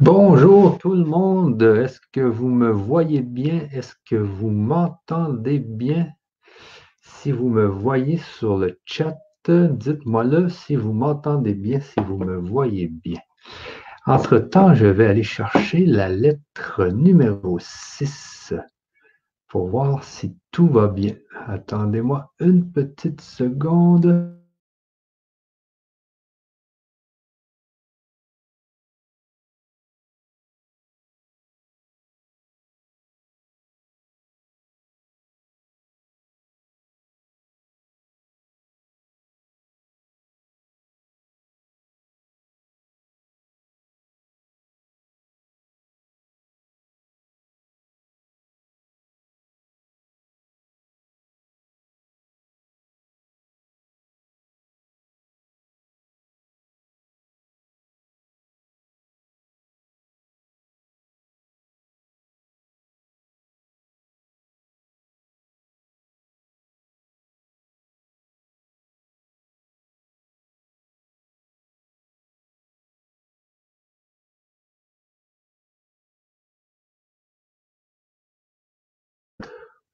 Bonjour tout le monde. Est-ce que vous me voyez bien? Est-ce que vous m'entendez bien? Si vous me voyez sur le chat, dites-moi le si vous m'entendez bien, si vous me voyez bien. Entre-temps, je vais aller chercher la lettre numéro 6 pour voir si tout va bien. Attendez-moi une petite seconde.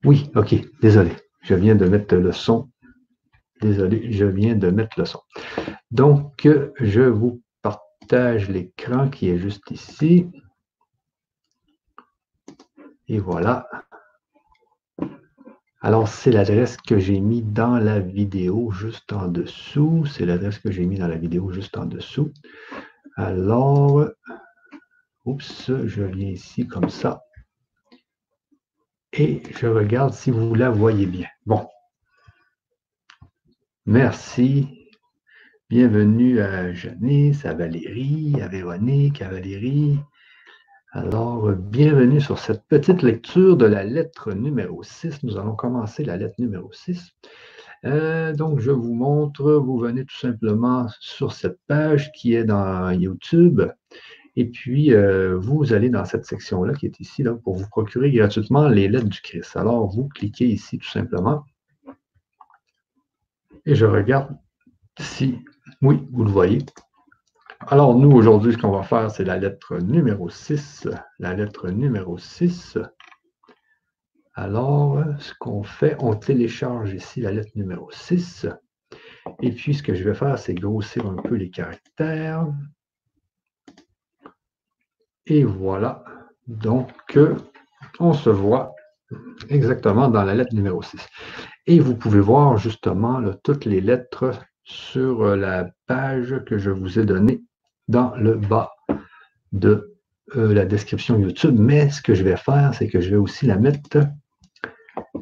Oui, ok, désolé. Je viens de mettre le son. Désolé, je viens de mettre le son. Donc, je vous partage l'écran qui est juste ici. Et voilà. Alors, c'est l'adresse que j'ai mis dans la vidéo juste en dessous. C'est l'adresse que j'ai mis dans la vidéo juste en dessous. Alors, oups, je viens ici comme ça et je regarde si vous la voyez bien. Bon. Merci. Bienvenue à Janice, à Valérie, à Véronique, à Valérie. Alors, bienvenue sur cette petite lecture de la lettre numéro 6. Nous allons commencer la lettre numéro 6. Euh, donc, je vous montre, vous venez tout simplement sur cette page qui est dans YouTube. Et puis, euh, vous allez dans cette section-là qui est ici là, pour vous procurer gratuitement les lettres du Christ. Alors, vous cliquez ici tout simplement. Et je regarde si, oui, vous le voyez. Alors, nous, aujourd'hui, ce qu'on va faire, c'est la lettre numéro 6. La lettre numéro 6. Alors, ce qu'on fait, on télécharge ici la lettre numéro 6. Et puis, ce que je vais faire, c'est grossir un peu les caractères. Et voilà. Donc, on se voit exactement dans la lettre numéro 6. Et vous pouvez voir justement toutes les lettres sur euh, la page que je vous ai donnée dans le bas de euh, la description YouTube. Mais ce que je vais faire, c'est que je vais aussi la mettre,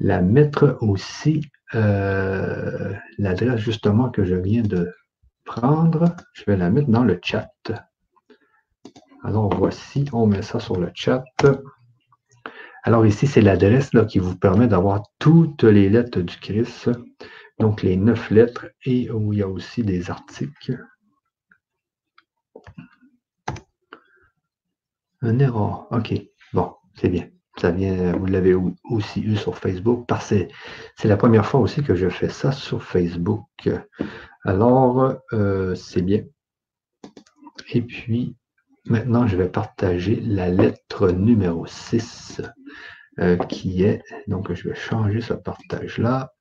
la mettre aussi, euh, l'adresse justement que je viens de prendre, je vais la mettre dans le chat. Alors voici, on met ça sur le chat. Alors ici, c'est l'adresse qui vous permet d'avoir toutes les lettres du Christ. Donc les neuf lettres et où il y a aussi des articles. Un erreur. OK. Bon, c'est bien. Ça vient, vous l'avez aussi eu sur Facebook parce que c'est la première fois aussi que je fais ça sur Facebook. Alors, euh, c'est bien. Et puis, Maintenant, je vais partager la lettre numéro 6 euh, qui est, donc je vais changer ce partage-là.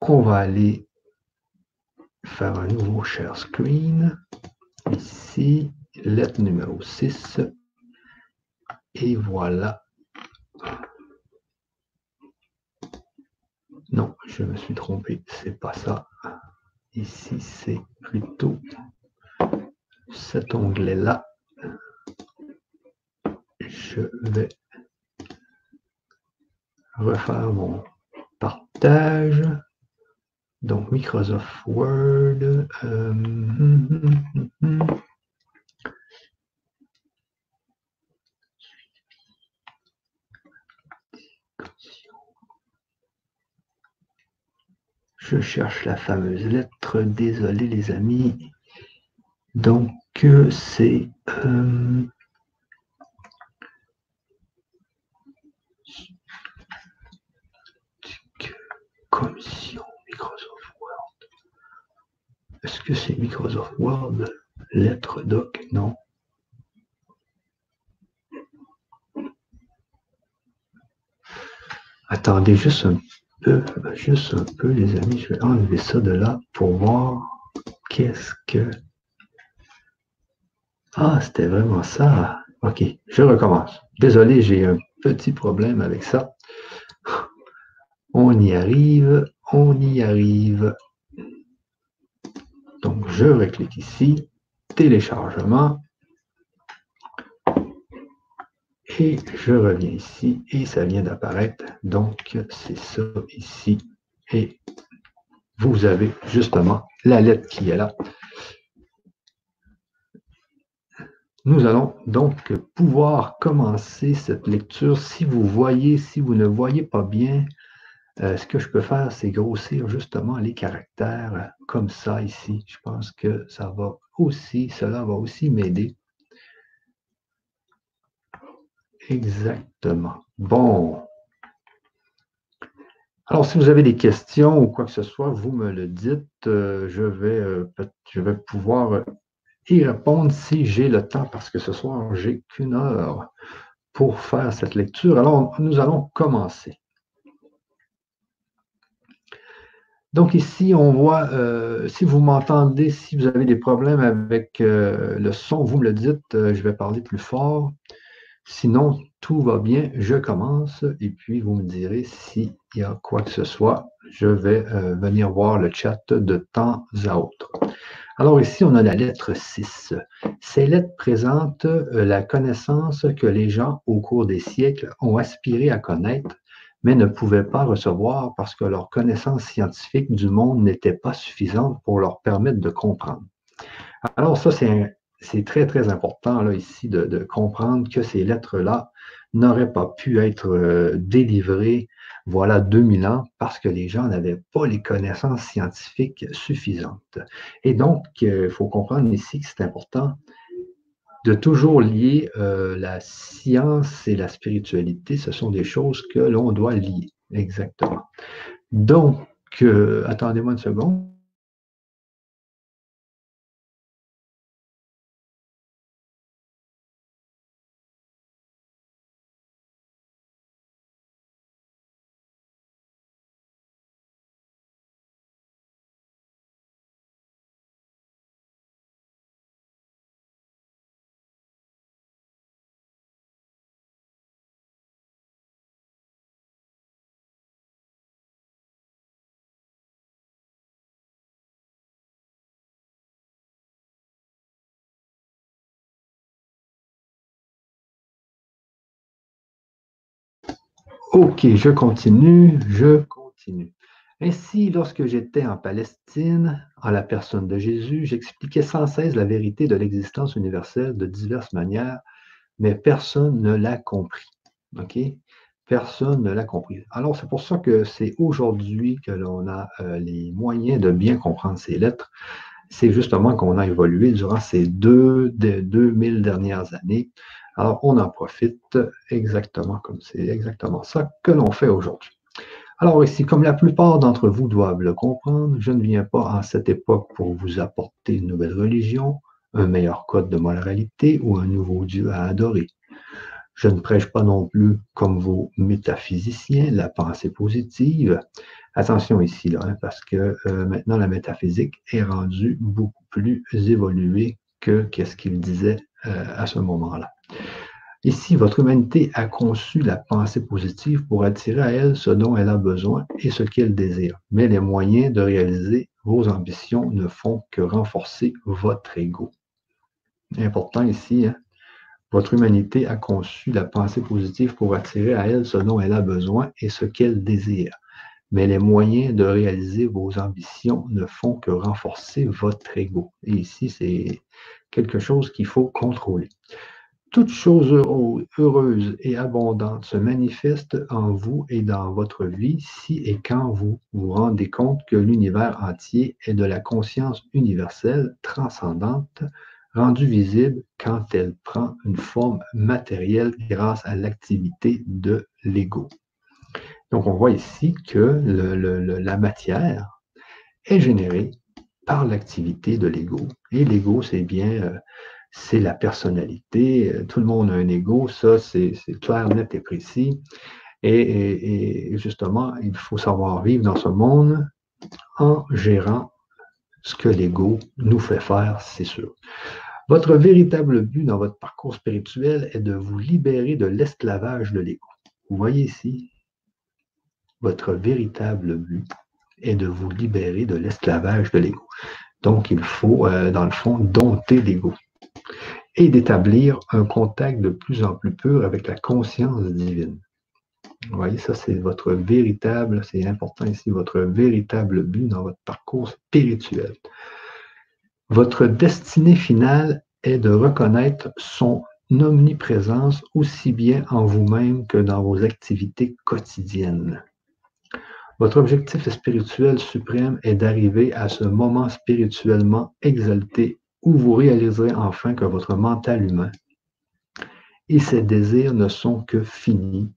On va aller faire un nouveau share screen. Ici, lettre numéro 6. Et voilà. Non, je me suis trompé, c'est pas ça. Ici, c'est plutôt cet onglet-là, je vais refaire mon partage. Donc, Microsoft Word. Euh, je cherche la fameuse lettre. Désolé les amis. Donc, que c'est euh, commission Microsoft Word. Est-ce que c'est Microsoft Word, lettre doc? Non. Attendez juste un peu, juste un peu les amis, je vais enlever ça de là pour voir qu'est-ce que ah, c'était vraiment ça. OK, je recommence. Désolé, j'ai un petit problème avec ça. On y arrive, on y arrive. Donc, je reclique ici, téléchargement. Et je reviens ici et ça vient d'apparaître. Donc, c'est ça ici. Et vous avez justement la lettre qui est là. Nous allons donc pouvoir commencer cette lecture. Si vous voyez, si vous ne voyez pas bien, euh, ce que je peux faire, c'est grossir justement les caractères comme ça ici. Je pense que ça va aussi, cela va aussi m'aider. Exactement. Bon. Alors, si vous avez des questions ou quoi que ce soit, vous me le dites. Euh, je, vais, euh, je vais pouvoir répondre si j'ai le temps, parce que ce soir, j'ai qu'une heure pour faire cette lecture. Alors, nous allons commencer. Donc ici, on voit, euh, si vous m'entendez, si vous avez des problèmes avec euh, le son, vous me le dites, euh, je vais parler plus fort. Sinon, tout va bien, je commence et puis vous me direz s'il y a quoi que ce soit. Je vais venir voir le chat de temps à autre. Alors ici, on a la lettre 6. Ces lettres présentent la connaissance que les gens, au cours des siècles, ont aspiré à connaître mais ne pouvaient pas recevoir parce que leur connaissance scientifique du monde n'était pas suffisante pour leur permettre de comprendre. Alors ça, c'est très, très important là, ici de, comprendre que ces lettres-là n'auraient pas pu être euh, délivrées voilà 2000 ans parce que les gens n'avaient pas les connaissances scientifiques suffisantes. Et donc, euh, il faut comprendre ici que c'est important de toujours lier euh, la science et la spiritualité. Ce sont des choses que l'on doit lier. Exactement. Donc, euh, attendez-moi une seconde. Ok, je continue, je continue. Ainsi, lorsque j'étais en Palestine, en la personne de Jésus, j'expliquais sans cesse la vérité de l'existence universelle de diverses manières, mais personne ne l'a compris. OK? Personne ne l'a compris. Alors, c'est pour ça que c'est aujourd'hui que l'on a euh, les moyens de bien comprendre ces lettres. C'est justement qu'on a évolué durant ces deux, deux mille dernières années alors, on en profite exactement comme c'est exactement ça que l'on fait aujourd'hui. Alors ici, comme la plupart d'entre vous doivent le comprendre, je ne viens pas en cette époque pour vous apporter une nouvelle religion, un meilleur code de moralité ou un nouveau Dieu à adorer. Je ne prêche pas non plus, comme vos métaphysiciens, la pensée positive. Attention ici, là, hein, parce que euh, maintenant la métaphysique est rendue beaucoup plus évoluée que qu'est-ce qu'il disait euh, à ce moment-là. Ici, votre humanité a conçu la pensée positive pour attirer à elle ce dont elle a besoin et ce qu'elle désire. Mais les moyens de réaliser vos ambitions ne font que renforcer votre ego. Important ici, hein. votre humanité a conçu la pensée positive pour attirer à elle ce dont elle a besoin et ce qu'elle désire. Mais les moyens de réaliser vos ambitions ne font que renforcer votre ego. Et ici, c'est quelque chose qu'il faut contrôler. Toute chose heureuse et abondante se manifeste en vous et dans votre vie si et quand vous vous rendez compte que l'univers entier est de la conscience universelle transcendante, rendue visible quand elle prend une forme matérielle grâce à l'activité de l'ego. Donc on voit ici que la matière est générée par l'activité de l'ego. Et l'ego, c'est bien euh, c'est la personnalité. Euh, tout le monde a un ego, ça, c'est clair, net et précis. Et, justement, il faut savoir vivre dans ce monde en gérant ce que l'ego nous fait faire, c'est sûr. Votre véritable but dans votre parcours spirituel est de vous libérer de l'esclavage de l'ego. Vous voyez ici, votre véritable but est de vous libérer de l'esclavage de l'ego. Donc, il faut, euh, dans le fond, dompter l'ego et d'établir un contact de plus en plus pur avec la conscience divine. Vous voyez, ça, c'est votre véritable, c'est important ici, votre véritable but dans votre parcours spirituel. Votre destinée finale est de reconnaître son omniprésence aussi bien en vous-même que dans vos activités quotidiennes. Votre objectif spirituel suprême est d'arriver à ce moment spirituellement exalté où vous réaliserez enfin que votre mental humain et ses désirs ne sont que finis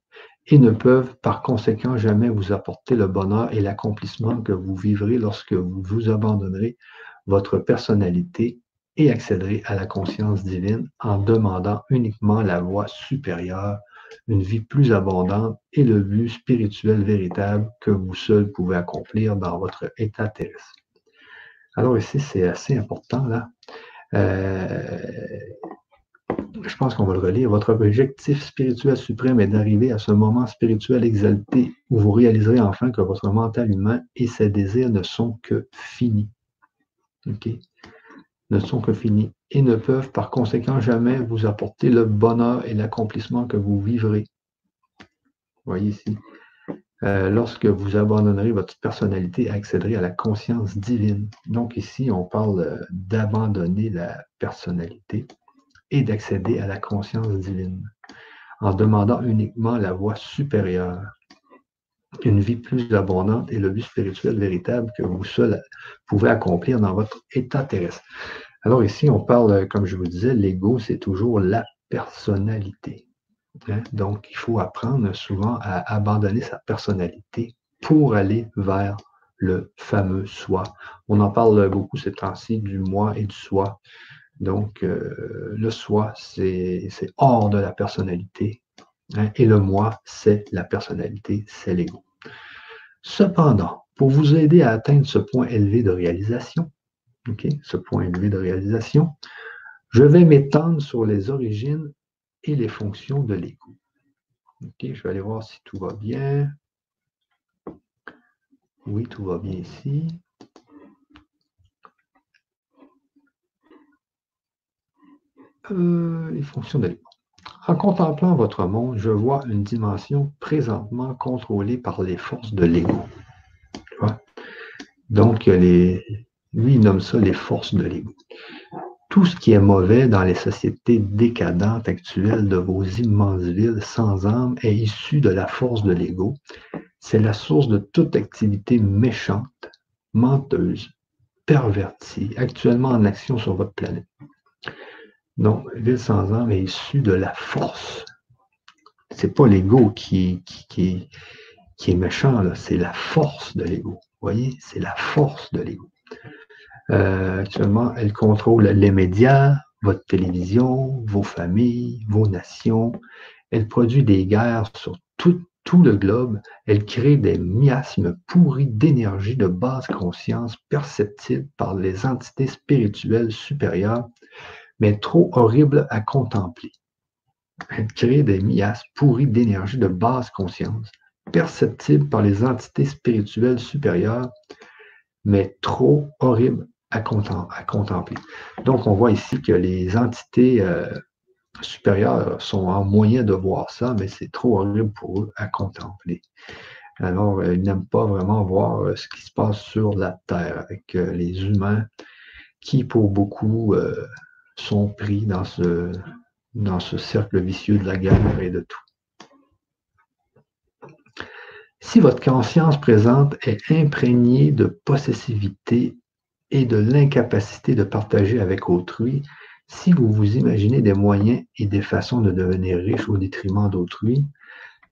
et ne peuvent par conséquent jamais vous apporter le bonheur et l'accomplissement que vous vivrez lorsque vous vous abandonnerez votre personnalité et accéderez à la conscience divine en demandant uniquement la voie supérieure une vie plus abondante et le but spirituel véritable que vous seul pouvez accomplir dans votre état terrestre. Alors ici, c'est assez important là. Euh, je pense qu'on va le relire. Votre objectif spirituel suprême est d'arriver à ce moment spirituel exalté où vous réaliserez enfin que votre mental humain et ses désirs ne sont que finis. OK? Ne sont que finis et ne peuvent par conséquent jamais vous apporter le bonheur et l'accomplissement que vous vivrez. Voyez ici? Euh, lorsque vous abandonnerez votre personnalité, accéderez à la conscience divine. Donc ici, on parle euh, d'abandonner la personnalité et d'accéder à la conscience divine en demandant uniquement la voie supérieure, une vie plus abondante et le but spirituel véritable que vous seul pouvez accomplir dans votre état terrestre. Alors ici, on parle, comme je vous disais, l'ego, c'est toujours la personnalité. Hein? Donc, il faut apprendre souvent à abandonner sa personnalité pour aller vers le fameux soi. On en parle beaucoup ces temps-ci du moi et du soi. Donc, euh, le soi, c'est hors de la personnalité. Hein, et le moi, c'est la personnalité, c'est l'ego. Cependant, pour vous aider à atteindre ce point élevé de réalisation, ce point élevé de réalisation, je vais m'étendre sur les origines et les fonctions de l'ego. je vais aller voir si tout va bien. Oui, tout va bien ici. Euh, les fonctions de l'ego. En contemplant votre monde, je vois une dimension présentement contrôlée par les forces de l'ego. Donc, lui, il nomme ça les forces de l'ego. Tout ce qui est mauvais dans les sociétés décadentes actuelles de vos immenses villes sans âme est issu de la force de l'ego. C'est la source de toute activité méchante, menteuse, pervertie, actuellement en action sur votre planète. Donc, ville sans âme est issue de la force. C'est pas l'ego qui, est méchant, c'est la force de l'ego. Vous voyez, c'est la force de l'ego. Euh, actuellement, elle contrôle les médias, votre télévision, vos familles, vos nations. Elle produit des guerres sur tout, le globe. Elle crée des miasmes pourris d'énergie de basse conscience perceptibles par les entités spirituelles supérieures, mais trop horribles à contempler. Elle crée des miasmes pourris d'énergie de basse conscience perceptibles par les entités spirituelles supérieures, mais trop horribles à, contempler. Donc, on voit ici que les entités euh, supérieures sont en moyen de voir ça, mais c'est trop horrible pour eux à contempler. Alors, euh, ils n'aiment pas vraiment voir euh, ce qui se passe sur la Terre avec les humains qui, pour beaucoup, sont pris dans ce, dans ce cercle vicieux de la guerre et de tout. Si votre conscience présente est imprégnée de possessivité et de l'incapacité de partager avec autrui, si vous vous imaginez des moyens et des façons de devenir riche au détriment d'autrui,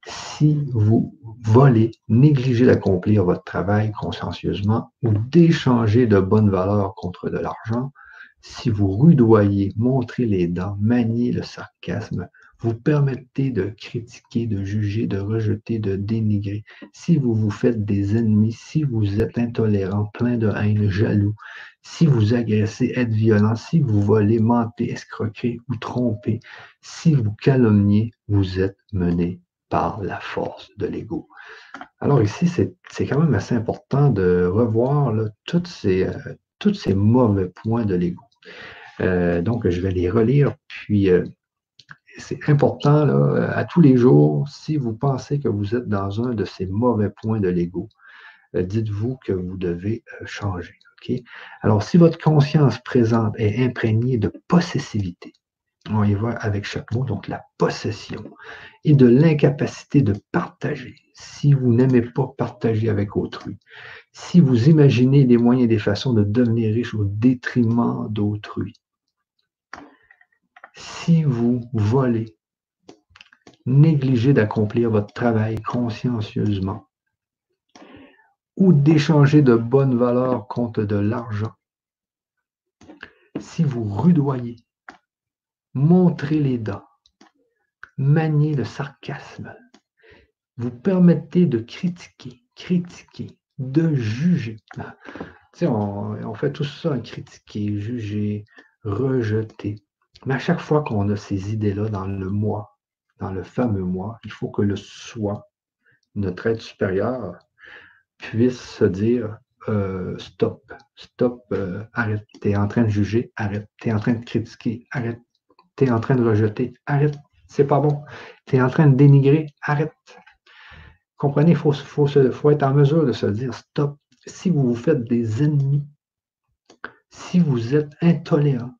si vous volez, négligez d'accomplir votre travail consciencieusement ou d'échanger de bonnes valeurs contre de l'argent, Si vous rudoyez, montrez les dents, maniez le sarcasme, vous permettez de critiquer, de juger, de rejeter, de dénigrer, si vous vous faites des ennemis, si vous êtes intolérant, plein de haine, jaloux, si vous agressez, êtes violent, si vous volez, mentez, escroquez ou trompez, si vous calomniez, vous êtes mené par la force de l'ego. Alors ici, c'est quand même assez important de revoir euh, tous ces mauvais points de l'ego. Euh, donc, je vais les relire, puis euh, c'est important à tous les jours, si vous pensez que vous êtes dans un de ces mauvais points de l'ego, euh, dites-vous que vous devez euh, changer. Alors, si votre conscience présente est imprégnée de possessivité, on y va avec chaque mot, donc la possession, et de l'incapacité de partager, si vous n'aimez pas partager avec autrui, si vous imaginez des moyens et des façons de devenir riche au détriment d'autrui, si vous volez, négligez d'accomplir votre travail consciencieusement ou d'échanger de bonnes valeurs contre de l'argent, si vous rudoyez, montrez les dents, maniez le sarcasme, vous permettez de critiquer, critiquer, de juger. on, on fait tout ça, critiquer, juger, rejeter. Mais à chaque fois qu'on a ces idées-là dans le moi, dans le fameux moi, il faut que le soi, notre être supérieur, puisse se dire euh, stop, stop, euh, arrête, tu es en train de juger, arrête, tu es en train de critiquer, arrête, tu es en train de rejeter, arrête, c'est pas bon, tu es en train de dénigrer, arrête. Comprenez, il faut, faut, faut être en mesure de se dire stop. Si vous vous faites des ennemis, si vous êtes intolérant,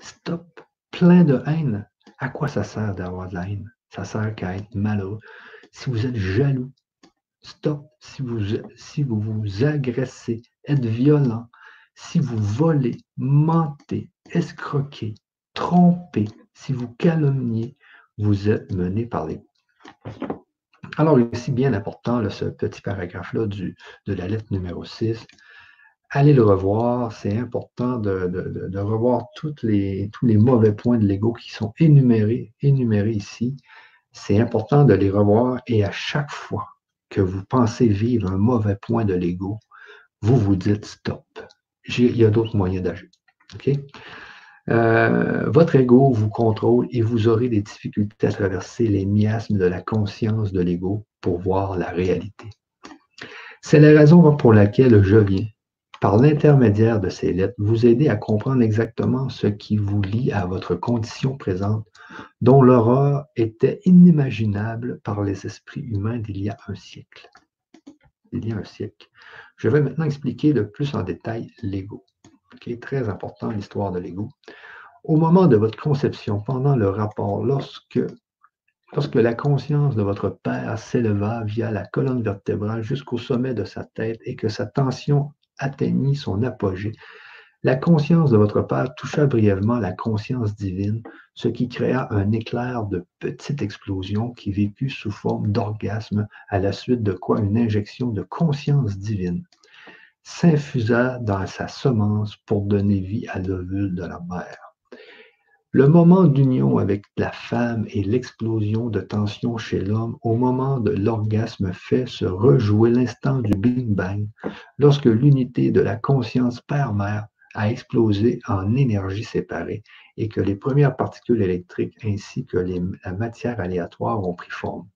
stop plein de haine, à quoi ça sert d'avoir de la haine? Ça sert qu'à être malheureux. Si vous êtes jaloux, stop. Si vous, si vous vous agressez, êtes violent, si vous volez, mentez, escroquez, trompez, si vous calomniez, vous êtes mené par les. Alors, ici, bien important, ce petit paragraphe-là de la lettre numéro 6, allez le revoir. C'est important de, revoir tous les mauvais points de l'ego qui sont énumérés, énumérés ici. C'est important de les revoir et à chaque fois que vous pensez vivre un mauvais point de l'ego, vous vous dites stop. Il y a d'autres moyens d'agir. Euh, votre ego vous contrôle et vous aurez des difficultés à traverser les miasmes de la conscience de l'ego pour voir la réalité. C'est la raison pour laquelle je viens par l'intermédiaire de ces lettres, vous aider à comprendre exactement ce qui vous lie à votre condition présente, dont l'horreur était inimaginable par les esprits humains d'il y a un siècle. Il y a un siècle. Je vais maintenant expliquer le plus en détail l'ego. est Très important l'histoire de l'ego. Au moment de votre conception, pendant le rapport, Lorsque la conscience de votre Père s'éleva via la colonne vertébrale jusqu'au sommet de sa tête et que sa tension atteignit son apogée, la conscience de votre Père toucha brièvement la conscience divine, ce qui créa un éclair de petite explosion qui vécut sous forme d'orgasme, à la suite de quoi une injection de conscience divine s'infusa dans sa semence pour donner vie à l'ovule de la mère. Le moment d'union avec la femme et l'explosion de tension chez l'homme au moment de l'orgasme fait se rejouer l'instant du Big Bang, lorsque l'unité de la conscience père-mère a explosé en énergie séparée et que les premières particules électriques ainsi que la matière aléatoire ont pris forme.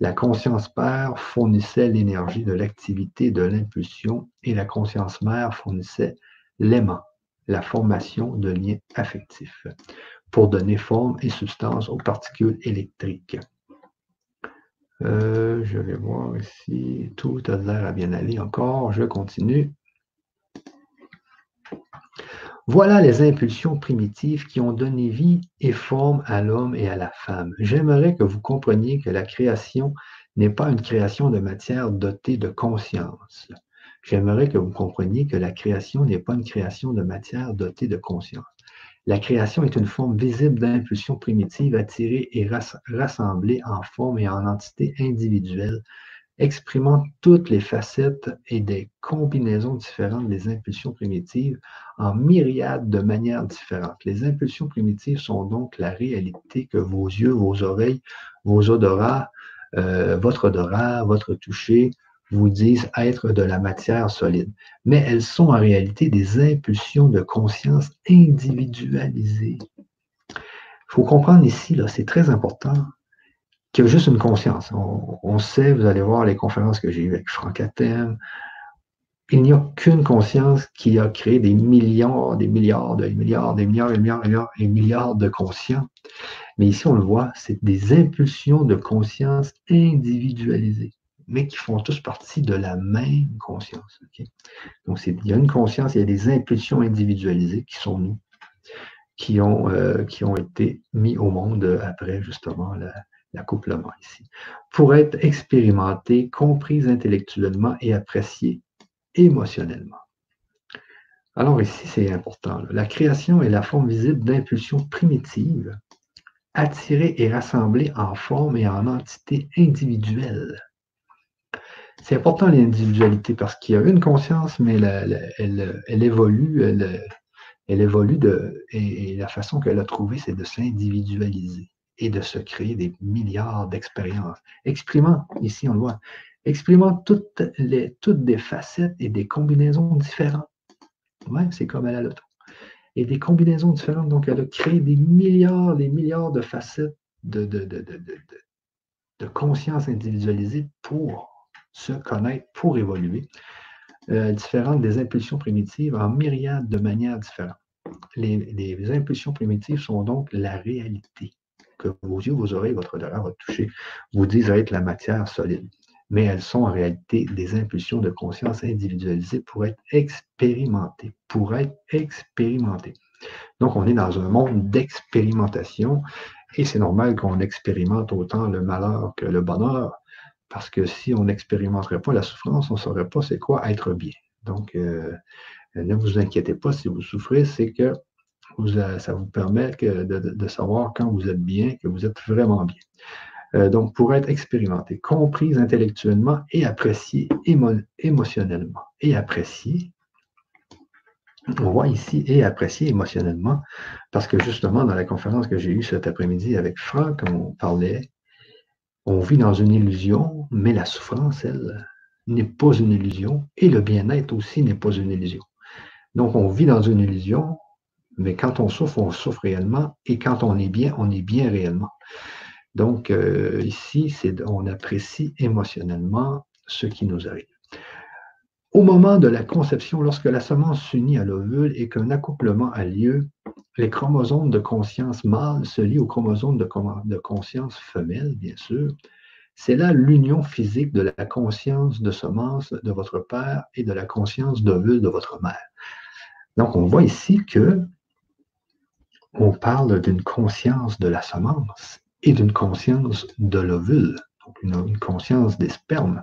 La conscience père fournissait l'énergie de l'activité de l'impulsion et la conscience mère fournissait l'aimant la formation de liens affectifs pour donner forme et substance aux particules électriques. Euh, je vais voir ici, tout a l'air à bien aller encore, je continue. Voilà les impulsions primitives qui ont donné vie et forme à l'homme et à la femme. J'aimerais que vous compreniez que la création n'est pas une création de matière dotée de conscience. J'aimerais que vous compreniez que la création n'est pas une création de matière dotée de conscience. La création est une forme visible d'impulsion primitive attirée et rassemblée en forme et en entité individuelle exprimant toutes les facettes et des combinaisons différentes des impulsions primitives en myriades de manières différentes. Les impulsions primitives sont donc la réalité que vos yeux, vos oreilles, vos odorats, euh, votre odorat, votre toucher vous disent être de la matière solide. Mais elles sont en réalité des impulsions de conscience individualisées. Il faut comprendre ici, là, c'est très important, qu'il y a juste une conscience. On, sait, vous allez voir les conférences que j'ai eues avec Franck Athènes, il n'y a qu'une conscience qui a créé des milliards, des milliards, des milliards, des milliards, des milliards, des milliards, des milliards de conscients. Mais ici, on le voit, c'est des impulsions de conscience individualisées, mais qui font tous partie de la même conscience. Donc, il y a une conscience, il y a des impulsions individualisées qui sont nous, qui ont, euh, qui ont été mis au monde après justement l'accouplement ici, pour être expérimentées, comprises intellectuellement et appréciées émotionnellement. Alors ici, c'est important. La création est la forme visible d'impulsions primitives, attirées et rassemblées en forme et en entités individuelles. C'est important l'individualité parce qu'il y a une conscience, mais elle, évolue, elle, évolue de, et, la façon qu'elle a trouvée, c'est de s'individualiser et de se créer des milliards d'expériences. Exprimant, ici on le voit, exprimant toutes, les, toutes des facettes et des combinaisons différentes. Ouais, c'est comme à la loto. Et des combinaisons différentes. Donc, elle a créé des milliards, des milliards de facettes de, de, de, de conscience individualisée pour se connaître, pour évoluer, euh, différentes des impulsions primitives en myriades de manières différentes. Les, impulsions primitives sont donc la réalité que vos yeux, vos oreilles, votre odorat, votre toucher vous disent être la matière solide mais elles sont en réalité des impulsions de conscience individualisées pour être expérimentées, pour être expérimentées. Donc, on est dans un monde d'expérimentation et c'est normal qu'on expérimente autant le malheur que le bonheur, parce que si on n'expérimenterait pas la souffrance, on ne saurait pas c'est quoi être bien. Donc, euh, ne vous inquiétez pas si vous souffrez, c'est que ça vous permet de savoir quand vous êtes bien, que vous êtes vraiment bien. Euh, donc pour être expérimenté, comprise intellectuellement et appréciée émotionnellement. Et appréciée, on voit ici et appréciée émotionnellement, parce que justement, dans la conférence que j'ai eue cet après-midi avec Franck, on parlait, on vit dans une illusion, mais la souffrance, elle, n'est pas une illusion, et le bien-être aussi n'est pas une illusion. Donc, on vit dans une illusion, mais quand on souffre, on souffre réellement, et quand on est bien, on est bien réellement. Donc, euh, ici, on apprécie émotionnellement ce qui nous arrive. Au moment de la conception, lorsque la semence s'unit à l'ovule et qu'un accouplement a lieu, les chromosomes de conscience mâle se lient aux chromosomes de, conscience femelle, bien sûr. C'est là l'union physique de la conscience de semence de votre père et de la conscience d'ovule de votre mère. Donc, on voit ici que on parle d'une conscience de la semence et d'une conscience de l'ovule, donc une, conscience des spermes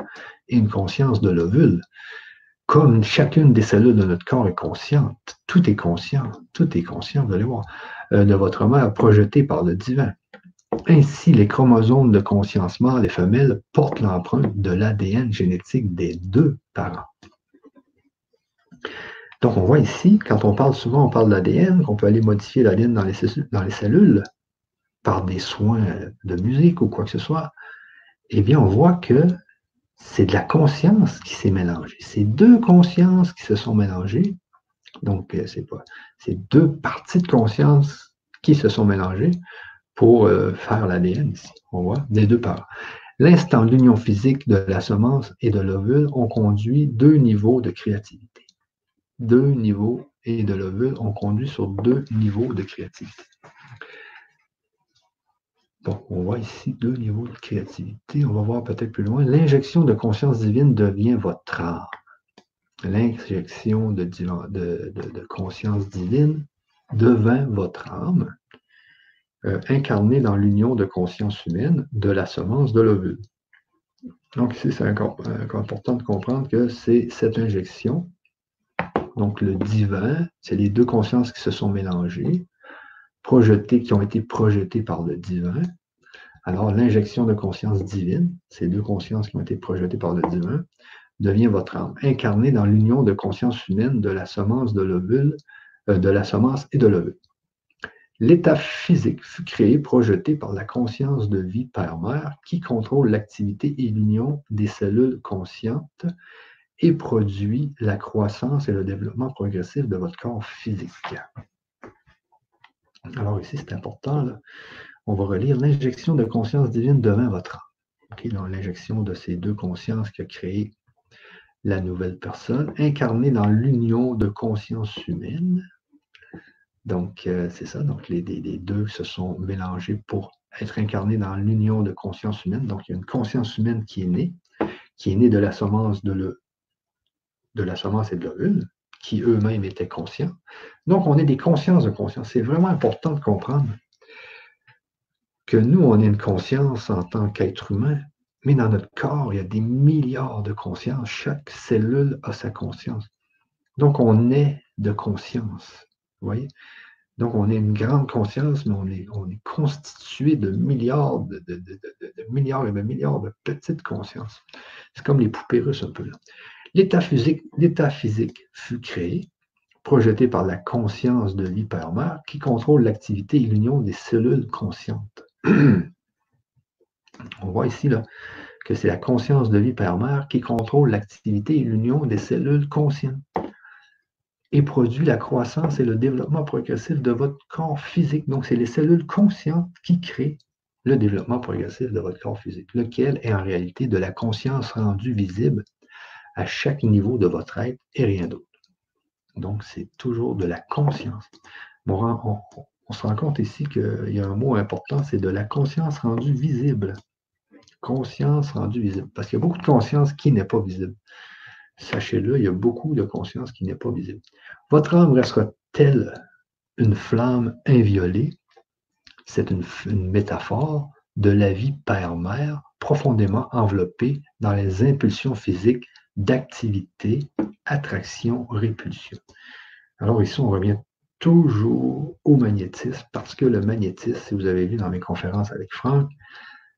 et une conscience de l'ovule. Comme chacune des cellules de notre corps est consciente, tout est conscient, tout est conscient, vous allez voir, euh, de votre mère projetée par le divin. Ainsi, les chromosomes de conscience mâle et femelle portent l'empreinte de l'ADN génétique des deux parents. Donc, on voit ici, quand on parle souvent, on parle de l'ADN, qu'on peut aller modifier l'ADN dans les cellules par des soins de musique ou quoi que ce soit, eh bien, on voit que c'est de la conscience qui s'est mélangée. C'est deux consciences qui se sont mélangées. Donc, euh, c'est pas, c'est deux parties de conscience qui se sont mélangées pour euh, faire l'ADN ici. On voit? Des deux parts. L'instant de l'union physique de la semence et de l'ovule ont conduit deux niveaux de créativité. Deux niveaux et de l'ovule ont conduit sur deux niveaux de créativité. Donc, on voit ici deux niveaux de créativité. On va voir peut-être plus loin. L'injection de conscience divine devient votre âme. L'injection de, conscience divine devint votre âme, euh, incarnée dans l'union de conscience humaine de la semence de l'ovule. Donc, ici, c'est encore, important de comprendre que c'est cette injection, donc le divin, c'est les deux consciences qui se sont mélangées, projetés, qui ont été projetés par le divin, Alors, l'injection de conscience divine, ces deux consciences qui ont été projetées par le divin, devient votre âme, incarnée dans l'union de conscience humaine de la semence de l'ovule, euh, de la semence et de l'ovule. L'état physique fut créé, projeté par la conscience de vie Père-Mère qui contrôle l'activité et l'union des cellules conscientes et produit la croissance et le développement progressif de votre corps physique. Alors ici, c'est important. On va relire l'injection de conscience divine devant votre âme. l'injection de ces deux consciences qui a créé la nouvelle personne, incarnée dans l'union de conscience humaine. Donc, euh, c'est ça. Donc, les, deux se sont mélangés pour être incarnés dans l'union de conscience humaine. Donc, il y a une conscience humaine qui est née, qui est née de la semence de, le, de la semence et de qui eux-mêmes étaient conscients. Donc, on est des consciences de conscience. C'est vraiment important de comprendre que nous, on est une conscience en tant qu'être humain, mais dans notre corps, il y a des milliards de consciences. Chaque cellule a sa conscience. Donc, on est de conscience. Vous voyez? Donc, on est une grande conscience, mais on est, on est constitué de milliards de, milliards et de milliards de petites consciences. C'est comme les poupées russes un peu. L'état physique, fut créé, projeté par la conscience de l'hypermère qui contrôle l'activité et l'union des cellules conscientes. On voit ici là, que c'est la conscience de père qui contrôle l'activité et l'union des cellules conscientes et produit la croissance et le développement progressif de votre corps physique. Donc, c'est les cellules conscientes qui créent le développement progressif de votre corps physique, lequel est en réalité de la conscience rendue visible à chaque niveau de votre être et rien d'autre. Donc, c'est toujours de la conscience. Bon, on, se rend compte ici qu'il y a un mot important, c'est de la conscience rendue visible. Conscience rendue visible. Parce qu'il y a beaucoup de conscience qui n'est pas visible. Sachez-le, il y a beaucoup de conscience qui n'est pas visible. Votre âme restera telle une flamme inviolée. C'est une métaphore de la vie père-mère profondément enveloppée dans les impulsions physiques d'activité, attraction, répulsion. Alors ici, on revient toujours au magnétisme parce que le magnétisme, si vous avez vu dans mes conférences avec Franck,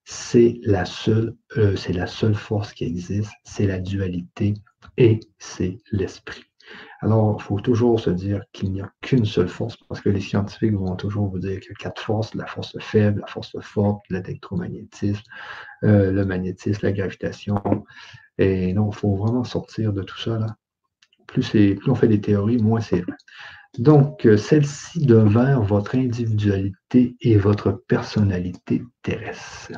c'est la seule, euh, c'est la seule force qui existe, c'est la dualité et c'est l'esprit. Alors, il faut toujours se dire qu'il n'y a qu'une seule force, parce que les scientifiques vont toujours vous dire qu'il y a quatre forces, la force faible, la force forte, l'électromagnétisme, euh, le magnétisme, la gravitation. Et non, il faut vraiment sortir de tout ça. Là. Plus, on fait des théories, moins c'est vrai. Donc, euh, celle-ci devient votre individualité et votre personnalité terrestre.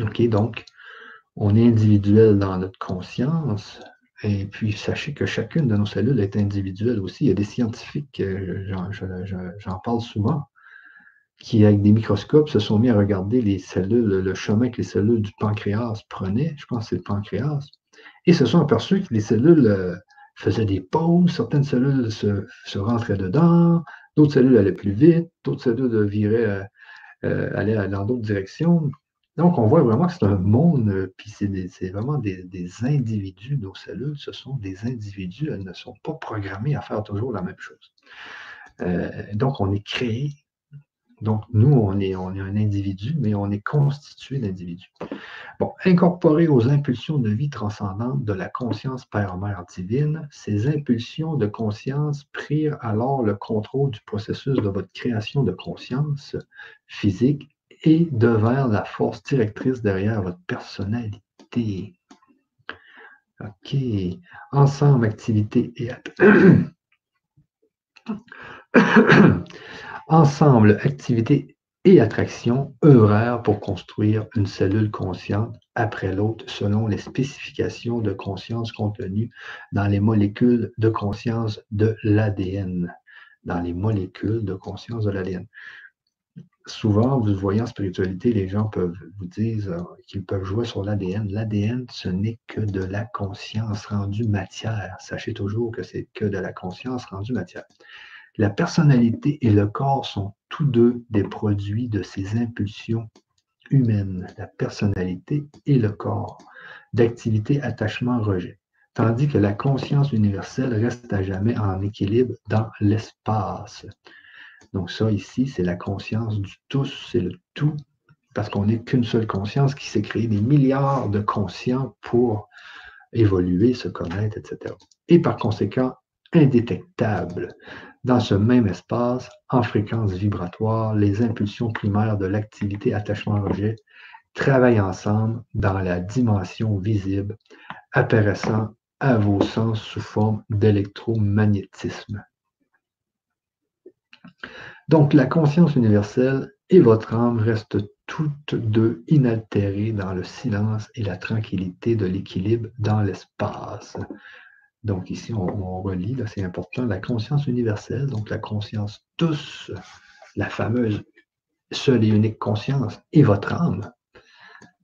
OK, donc, on est individuel dans notre conscience, et puis sachez que chacune de nos cellules est individuelle aussi. Il y a des scientifiques, euh, j'en parle souvent, qui, avec des microscopes, se sont mis à regarder les cellules, le chemin que les cellules du pancréas prenaient, je pense que c'est le pancréas, et se sont aperçus que les cellules euh, faisait des pauses, certaines cellules se, rentraient dedans, d'autres cellules allaient plus vite, d'autres cellules viraient, euh, euh, allaient dans d'autres directions. Donc, on voit vraiment que c'est un monde, euh, puis c'est vraiment des, des, individus, nos cellules, ce sont des individus, elles ne sont pas programmées à faire toujours la même chose. donc, on est créé donc, nous, on est, on est un individu, mais on est constitué d'individus. Bon, incorporé aux impulsions de vie transcendantes de la conscience Père-Mère divine, ces impulsions de conscience prirent alors le contrôle du processus de votre création de conscience physique et devinrent la force directrice derrière votre personnalité. OK. Ensemble, activité et Ensemble, activité et attraction œuvrèrent pour construire une cellule consciente après l'autre selon les spécifications de conscience contenues dans les molécules de conscience de l'ADN. Dans les molécules de conscience de l'ADN. Souvent, vous voyez en spiritualité, les gens peuvent vous dire qu'ils peuvent jouer sur l'ADN. L'ADN, ce n'est que de la conscience rendue matière. Sachez toujours que c'est que de la conscience rendue matière. La personnalité et le corps sont tous deux des produits de ces impulsions humaines, la personnalité et le corps, d'activité, attachement, rejet. Tandis que la conscience universelle reste à jamais en équilibre dans l'espace. Donc ça ici, c'est la conscience du tous, c'est le tout parce qu'on n'est qu'une seule conscience qui s'est créée des milliards de conscients pour évoluer, se connaître, etc. Et par conséquent, indétectable. Dans ce même espace, en fréquence vibratoire, les impulsions primaires de l'activité attachement-rejet travaillent ensemble dans la dimension visible, apparaissant à vos sens sous forme d'électromagnétisme. Donc, la conscience universelle et votre âme restent toutes deux inaltérées dans le silence et la tranquillité de l'équilibre dans l'espace. Donc ici, on, relit, là c'est important, la conscience universelle, donc la conscience tous, la fameuse seule et unique conscience, et votre âme,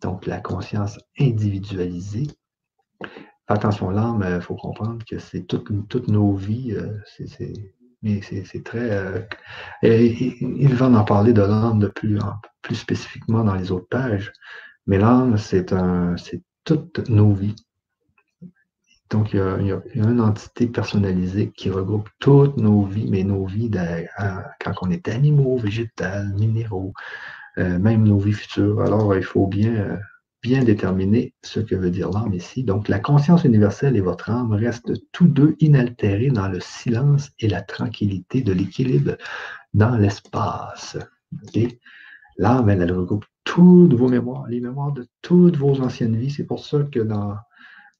donc la conscience individualisée. Attention, l'âme, il euh, faut comprendre que c'est toutes nos vies, euh, mais c'est très. Euh, il va en parler de l'âme de plus, plus spécifiquement dans les autres pages, mais l'âme, c'est toutes nos vies. Donc, il y, a, une entité personnalisée qui regroupe toutes nos vies, mais nos vies quand on est animaux, végétales, minéraux, euh, même nos vies futures. Alors, il faut bien, bien déterminer ce que veut dire l'âme ici. Donc, la conscience universelle et votre âme restent tous deux inaltérés dans le silence et la tranquillité de l'équilibre dans l'espace. L'âme, elle regroupe toutes vos mémoires, les mémoires de toutes vos anciennes vies. C'est pour ça que dans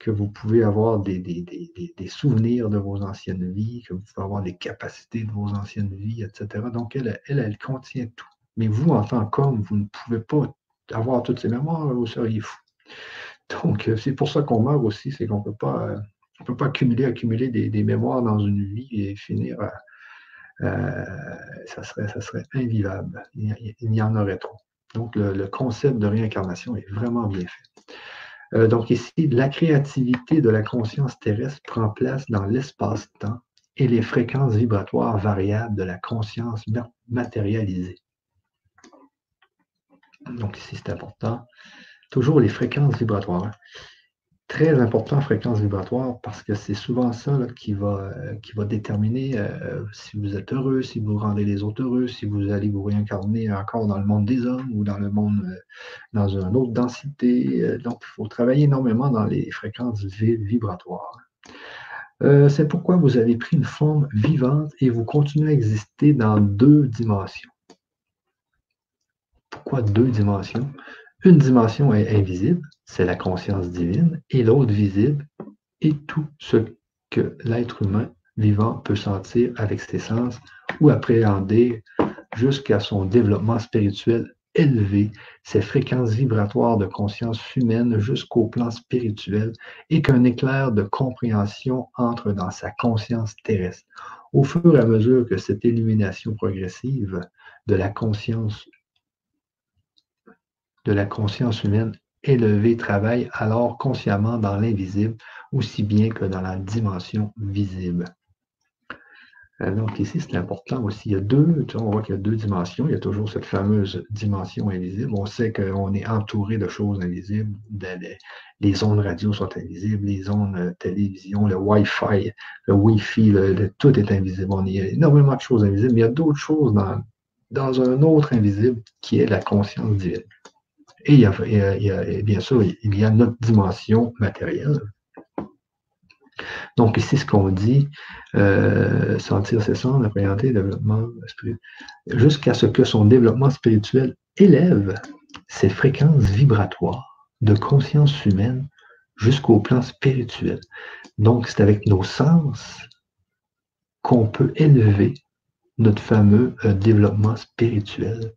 que vous pouvez avoir des, des, souvenirs de vos anciennes vies, que vous pouvez avoir des capacités de vos anciennes vies, etc. Donc, elle, elle, elle contient tout. Mais vous, en tant qu'homme, vous ne pouvez pas avoir toutes ces mémoires, vous seriez fou. Donc, euh, c'est pour ça qu'on meurt aussi, c'est qu'on ne peut pas, euh, on peut pas accumuler, accumuler des, mémoires dans une vie et finir, euh, ça, serait, ça serait invivable. Il, y en aurait trop. Donc, le concept de réincarnation est vraiment bien fait. Euh, donc ici, la créativité de la conscience terrestre prend place dans l'espace-temps et les fréquences vibratoires variables de la conscience matérialisée. Donc ici, c'est important. Toujours les fréquences vibratoires très important, fréquence vibratoire, parce que c'est souvent ça qui, va, euh, qui va déterminer euh, si vous êtes heureux, si vous rendez les autres heureux, si vous allez vous réincarner encore dans le monde des hommes ou dans le monde, euh, dans une autre densité. donc, il faut travailler énormément dans les fréquences vibratoires. c'est pourquoi vous avez pris une forme vivante et vous continuez à exister dans deux dimensions. Pourquoi deux dimensions? Une dimension est invisible, c'est la conscience divine, et l'autre visible est tout ce que l'être humain vivant peut sentir avec ses sens ou appréhender jusqu'à son développement spirituel élevé, ses fréquences vibratoires de conscience humaine jusqu'au plan spirituel et qu'un éclair de compréhension entre dans sa conscience terrestre. Au fur et à mesure que cette illumination progressive de la conscience de la conscience humaine élevée travaille alors consciemment dans l'invisible aussi bien que dans la dimension visible. Euh, donc ici, c'est important aussi. Il y a deux, on voit qu'il y a deux dimensions. Il y a toujours cette fameuse dimension invisible. On sait qu'on est entouré de choses invisibles. les, ondes radio sont invisibles, les ondes euh, télévision, le Wi-Fi, le Wi-Fi, tout est invisible. On, y a énormément de choses invisibles, mais il y a d'autres choses dans un autre invisible qui est la conscience divine. Et, bien sûr, il y a notre dimension matérielle. Donc, ici, ce qu'on dit, euh, sentir ses sens, appréhender le développement spirituel, jusqu'à ce que son développement spirituel élève ses fréquences vibratoires de conscience humaine jusqu'au plan spirituel. Donc, c'est avec nos sens qu'on peut élever notre fameux euh, développement spirituel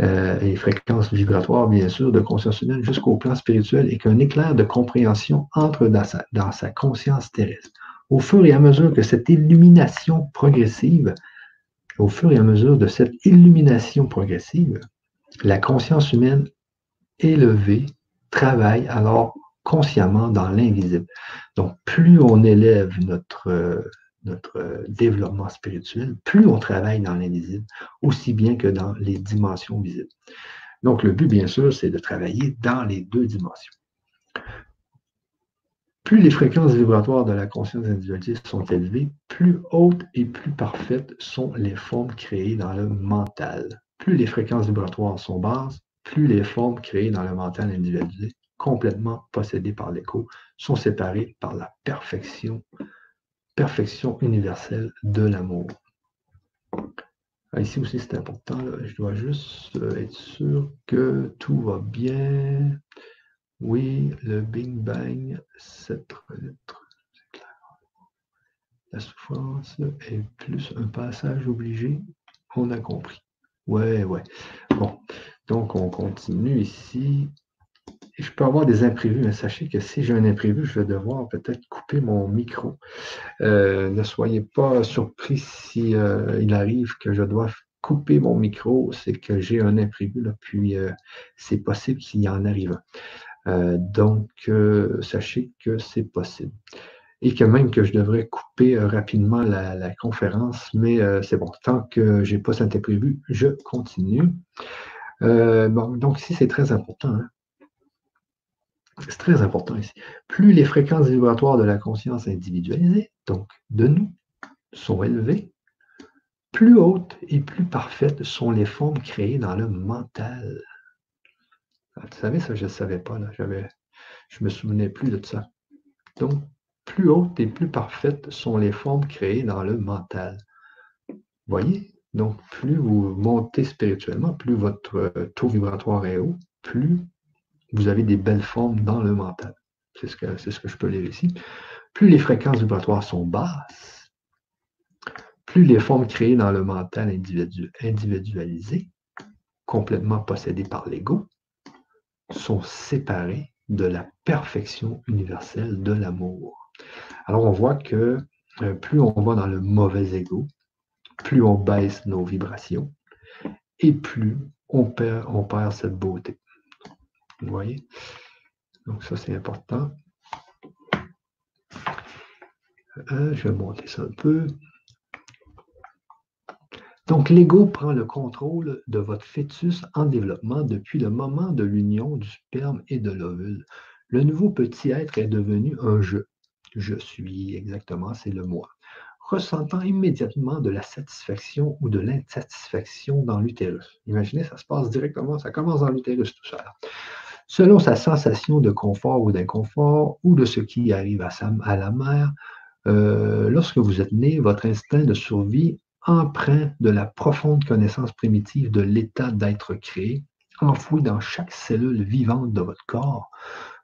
euh, et fréquences vibratoires, bien sûr, de conscience humaine jusqu'au plan spirituel et qu'un éclair de compréhension entre dans sa, dans sa conscience terrestre. Au fur et à mesure que cette illumination progressive, au fur et à mesure de cette illumination progressive, la conscience humaine élevée travaille alors consciemment dans l'invisible. Donc, plus on élève notre, notre euh, développement spirituel, plus on travaille dans l'invisible, aussi bien que dans les dimensions visibles. Donc, le but, bien sûr, c'est de travailler dans les deux dimensions. Plus les fréquences vibratoires de la conscience individualiste sont élevées, plus hautes et plus parfaites sont les formes créées dans le mental. Plus les fréquences vibratoires sont basses, plus les formes créées dans le mental individualisé, complètement possédées par l'écho, sont séparées par la perfection, perfection universelle de l'amour. Ah, ici aussi, c'est important. Je dois juste euh, être sûr que tout va bien. Oui, le Big Bang, cette lettre. La souffrance est plus un passage obligé. On a compris. Ouais, ouais. Bon, donc on continue ici. Je peux avoir des imprévus, mais sachez que si j'ai un imprévu, je vais devoir peut-être couper mon micro. Euh, ne soyez pas surpris si euh, il arrive que je dois couper mon micro, c'est que j'ai un imprévu, là, puis euh, c'est possible qu'il y en arrive. donc, sachez que c'est possible. Et que même que je devrais couper rapidement la, conférence, mais c'est bon, tant que je n'ai pas cet imprévu, je continue. donc ici, c'est très important. Hein. C'est très important ici. Plus les fréquences vibratoires de la conscience individualisée, donc de nous, sont élevées, plus hautes et plus parfaites sont les formes créées dans le mental. Ah, vous savez, ça, je ne savais pas. Je ne me souvenais plus de ça. Donc, plus hautes et plus parfaites sont les formes créées dans le mental. Voyez? Donc, plus vous montez spirituellement, plus votre taux vibratoire est haut, plus vous avez des belles formes dans le mental. C'est ce, que, je peux lire ici. Plus les fréquences vibratoires sont basses, plus les formes créées dans le mental individualisé, complètement possédées par l'ego, sont séparées de la perfection universelle de l'amour. Alors on voit que euh, plus on va dans le mauvais ego, plus on baisse nos vibrations et plus on perd cette beauté. Vous voyez? Donc ça, c'est important. Euh, je vais monter ça un peu. Donc, l'ego prend le contrôle de votre fœtus en développement depuis le moment de l'union du sperme et de l'ovule. Le nouveau petit être est devenu un je. Je suis, exactement, c'est le moi. Ressentant immédiatement de la satisfaction ou de l'insatisfaction dans l'utérus. Imaginez, ça se passe directement, ça commence dans l'utérus tout ça selon sa sensation de confort ou d'inconfort ou de ce qui arrive à, la mère. Euh, lorsque vous êtes né, votre instinct de survie, empreint de la profonde connaissance primitive de l'état d'être créé, enfoui dans chaque cellule vivante de votre corps,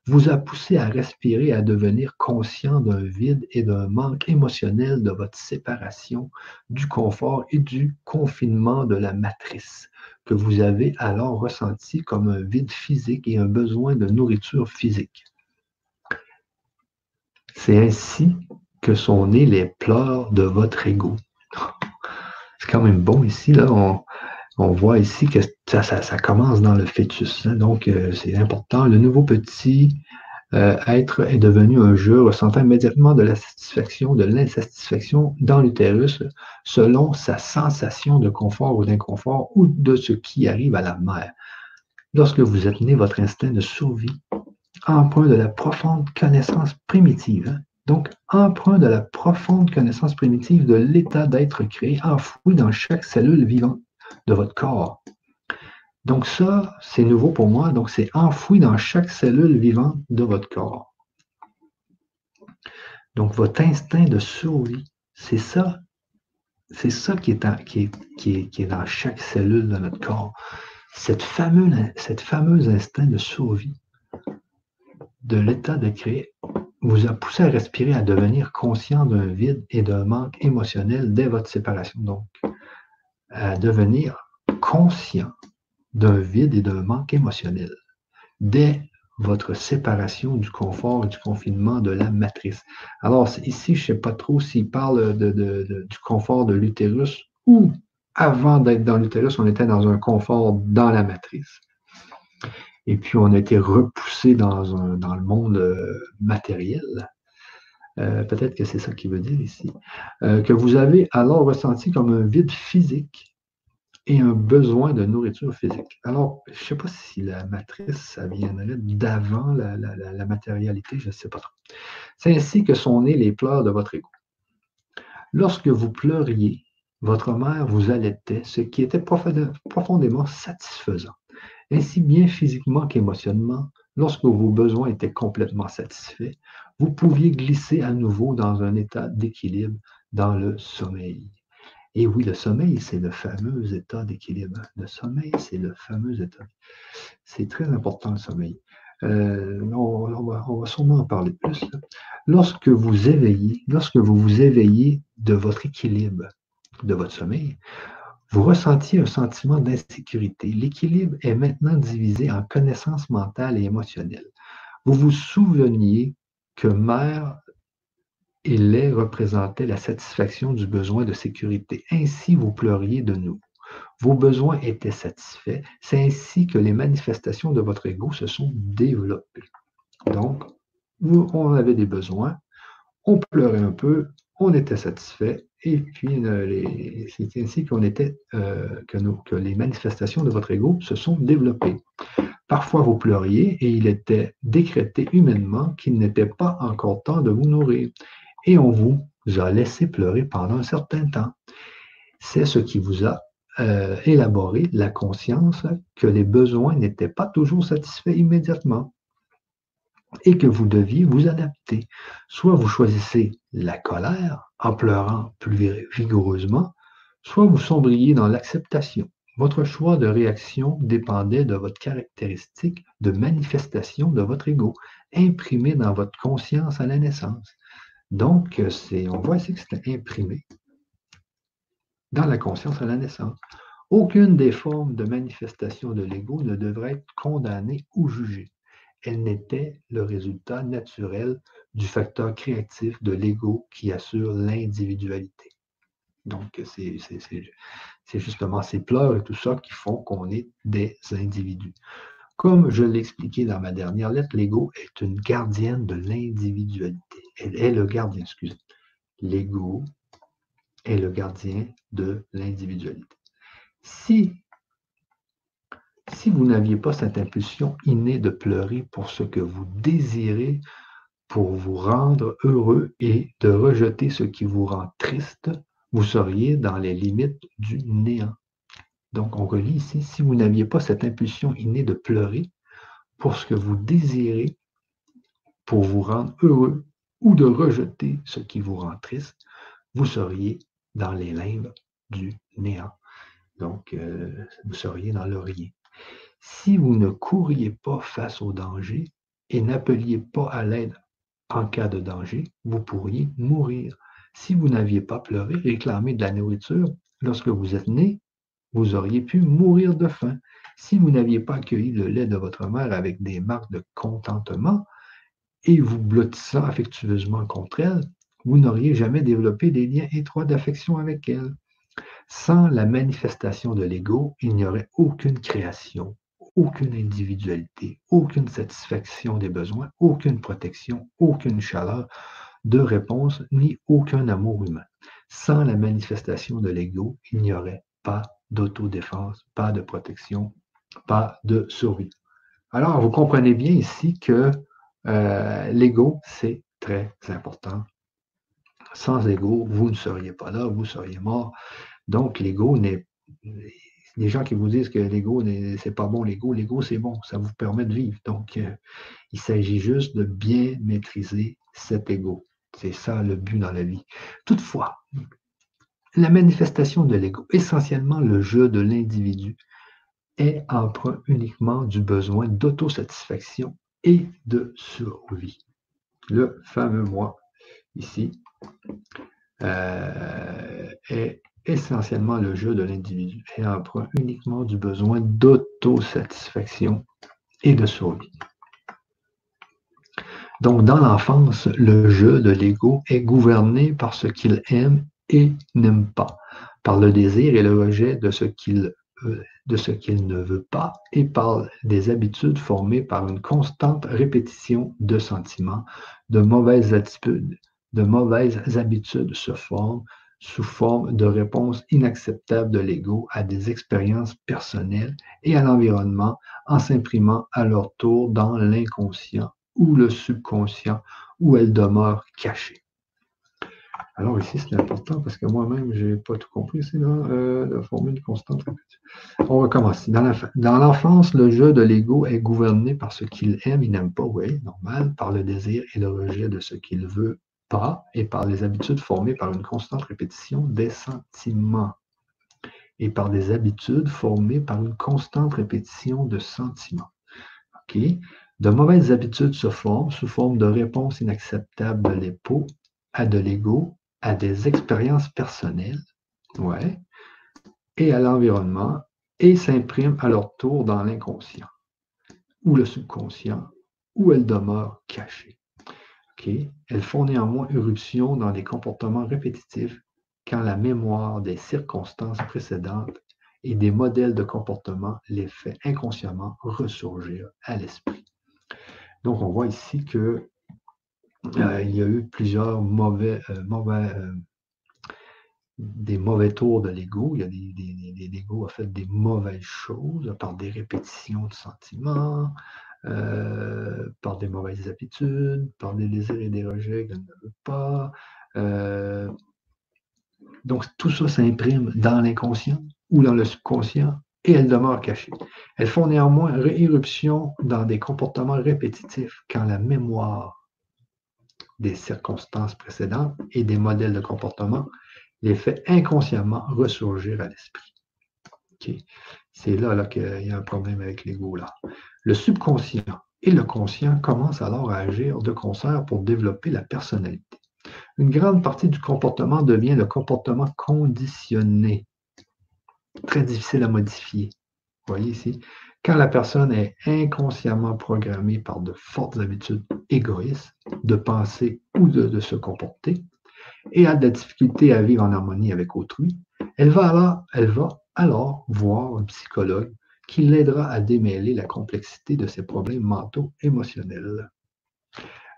vous a poussé à respirer, à devenir conscient d'un vide et d'un manque émotionnel de votre séparation, du confort et du confinement de la matrice que vous avez alors ressenti comme un vide physique et un besoin de nourriture physique. C'est ainsi que sont nés les pleurs de votre ego. C'est quand même bon ici, là, on, voit ici que ça, commence dans le fœtus. Hein. donc, euh, c'est important. Le nouveau petit euh, être est devenu un jeu, ressentant immédiatement de la satisfaction, de l'insatisfaction dans l'utérus, selon sa sensation de confort ou d'inconfort ou de ce qui arrive à la mère. Lorsque vous êtes né, votre instinct de survie, empreint de la profonde connaissance primitive, hein. donc empreint de la profonde connaissance primitive de l'état d'être créé, enfoui dans chaque cellule vivante de votre corps, donc ça, c'est nouveau pour moi. Donc c'est enfoui dans chaque cellule vivante de votre corps. Donc votre instinct de survie, c'est ça. C'est ça qui est, dans chaque cellule de notre corps. Cette fameuse, cette fameuse instinct de survie de l'état de créer vous a poussé à respirer, à devenir conscient d'un vide et d'un manque émotionnel dès votre séparation. Donc, à devenir conscient d'un vide et d'un manque émotionnel dès votre séparation du confort et du confinement de la matrice. Alors, ici, je ne sais pas trop s'il parle du confort de l'utérus ou avant d'être dans l'utérus, on était dans un confort dans la matrice. Et puis, on a été repoussé dans, le monde euh, matériel. Euh, peut-être que c'est ça qu'il veut dire ici. Euh, que vous avez alors ressenti comme un vide physique et un besoin de nourriture physique. Alors, je ne sais pas si la matrice, ça viendrait d'avant la, matérialité, je ne sais pas trop. C'est ainsi que sont nés les pleurs de votre ego. Lorsque vous pleuriez, votre mère vous allaitait, ce qui était profondément satisfaisant. Ainsi bien physiquement qu'émotionnellement, lorsque vos besoins étaient complètement satisfaits, vous pouviez glisser à nouveau dans un état d'équilibre dans le sommeil. Et oui, le sommeil, c'est le fameux état d'équilibre. Le sommeil, c'est le fameux état. C'est très important, le sommeil. Euh, on, va, sûrement en parler plus. Lorsque vous éveillez, lorsque vous vous éveillez de votre équilibre, de votre sommeil, vous ressentiez un sentiment d'insécurité. L'équilibre est maintenant divisé en connaissances mentales et émotionnelles. Vous vous souveniez que mère et lait représentaient la satisfaction du besoin de sécurité. Ainsi, vous pleuriez de nous. Vos besoins étaient satisfaits. C'est ainsi que les manifestations de votre ego se sont développées. Donc, on avait des besoins, on pleurait un peu, on était satisfait, et puis euh, c'est ainsi euh, que, que les manifestations de votre ego se sont développées. Parfois, vous pleuriez et il était décrété humainement qu'il n'était pas encore temps de vous nourrir. Et on vous a laissé pleurer pendant un certain temps. C'est ce qui vous a euh, élaboré la conscience que les besoins n'étaient pas toujours satisfaits immédiatement et que vous deviez vous adapter. Soit vous choisissez la colère en pleurant plus vigoureusement, soit vous sombriez dans l'acceptation. Votre choix de réaction dépendait de votre caractéristique de manifestation de votre ego, imprimé dans votre conscience à la naissance. Donc, on voit ici que c'est imprimé dans la conscience à la naissance. Aucune des formes de manifestation de l'ego ne devrait être condamnée ou jugée elle n'était le résultat naturel du facteur créatif de l'ego qui assure l'individualité. Donc, c'est justement ces pleurs et tout ça qui font qu'on est des individus. Comme je l'ai expliqué dans ma dernière lettre, l'ego est une gardienne de l'individualité. Elle est le gardien, excusez. L'ego est le gardien de l'individualité. Si vous n'aviez pas cette impulsion innée de pleurer pour ce que vous désirez, pour vous rendre heureux et de rejeter ce qui vous rend triste, vous seriez dans les limites du néant. Donc, on relit ici, si vous n'aviez pas cette impulsion innée de pleurer pour ce que vous désirez, pour vous rendre heureux ou de rejeter ce qui vous rend triste, vous seriez dans les limbes du néant. Donc, euh, vous seriez dans le rien. Si vous ne couriez pas face au danger et n'appeliez pas à l'aide en cas de danger, vous pourriez mourir. Si vous n'aviez pas pleuré, réclamé de la nourriture lorsque vous êtes né, vous auriez pu mourir de faim. Si vous n'aviez pas accueilli le lait de votre mère avec des marques de contentement et vous blottissant affectueusement contre elle, vous n'auriez jamais développé des liens étroits d'affection avec elle. Sans la manifestation de l'ego, il n'y aurait aucune création, aucune individualité, aucune satisfaction des besoins, aucune protection, aucune chaleur de réponse, ni aucun amour humain. Sans la manifestation de l'ego, il n'y aurait pas d'autodéfense, pas de protection, pas de survie. Alors, vous comprenez bien ici que euh, l'ego, c'est très important. Sans ego, vous ne seriez pas là, vous seriez mort. Donc, l'ego n'est. Les gens qui vous disent que l'ego, c'est pas bon, l'ego, l'ego, c'est bon, ça vous permet de vivre. Donc, euh, il s'agit juste de bien maîtriser cet ego. C'est ça le but dans la vie. Toutefois, la manifestation de l'ego, essentiellement le jeu de l'individu, est emprunt uniquement du besoin d'autosatisfaction et de survie. Le fameux moi, ici, euh, est essentiellement le jeu de l'individu et emprunt uniquement du besoin d'autosatisfaction et de survie. Donc, dans l'enfance, le jeu de l'ego est gouverné par ce qu'il aime et n'aime pas, par le désir et le rejet de ce qu'il euh, de ce qu'il ne veut pas et par des habitudes formées par une constante répétition de sentiments, de mauvaises attitudes, de mauvaises habitudes se forment sous forme de réponses inacceptables de l'ego à des expériences personnelles et à l'environnement en s'imprimant à leur tour dans l'inconscient ou le subconscient où elles demeurent cachées. Alors ici, c'est important parce que moi-même, je n'ai pas tout compris. C'est euh, la formule constante. on recommence. Dans l'enfance, le jeu de l'ego est gouverné par ce qu'il aime, il n'aime pas, oui, normal, par le désir et le rejet de ce qu'il veut et par les habitudes formées par une constante répétition des sentiments et par des habitudes formées par une constante répétition de sentiments. OK? De mauvaises habitudes se forment sous forme de réponses inacceptables de l'épo à de l'ego, à des expériences personnelles, ouais, et à l'environnement, et s'impriment à leur tour dans l'inconscient ou le subconscient, où elles demeurent cachées. Elles font néanmoins éruption dans les comportements répétitifs quand la mémoire des circonstances précédentes et des modèles de comportement les fait inconsciemment ressurgir à l'esprit. Donc, on voit ici que euh, il y a eu plusieurs mauvais, euh, euh, des mauvais tours de l'ego. Il y a des, l'ego a fait des mauvaises choses par des répétitions de sentiments, par des mauvaises habitudes, par des désirs et des rejets qu'elle ne veut pas. donc, tout ça s'imprime dans l'inconscient ou dans le subconscient et elles demeurent cachées. Elles font néanmoins éruption dans des comportements répétitifs quand la mémoire des circonstances précédentes et des modèles de comportement les fait inconsciemment ressurgir à l'esprit. C'est là, là qu'il y a un problème avec l'ego. Le subconscient et le conscient commencent alors à agir de concert pour développer la personnalité. Une grande partie du comportement devient le comportement conditionné, très difficile à modifier. Vous voyez ici, quand la personne est inconsciemment programmée par de fortes habitudes égoïstes de penser ou de, se comporter et a de la difficulté à vivre en harmonie avec autrui, elle va alors, elle va alors voir un psychologue qui l'aidera à démêler la complexité de ses problèmes mentaux émotionnels.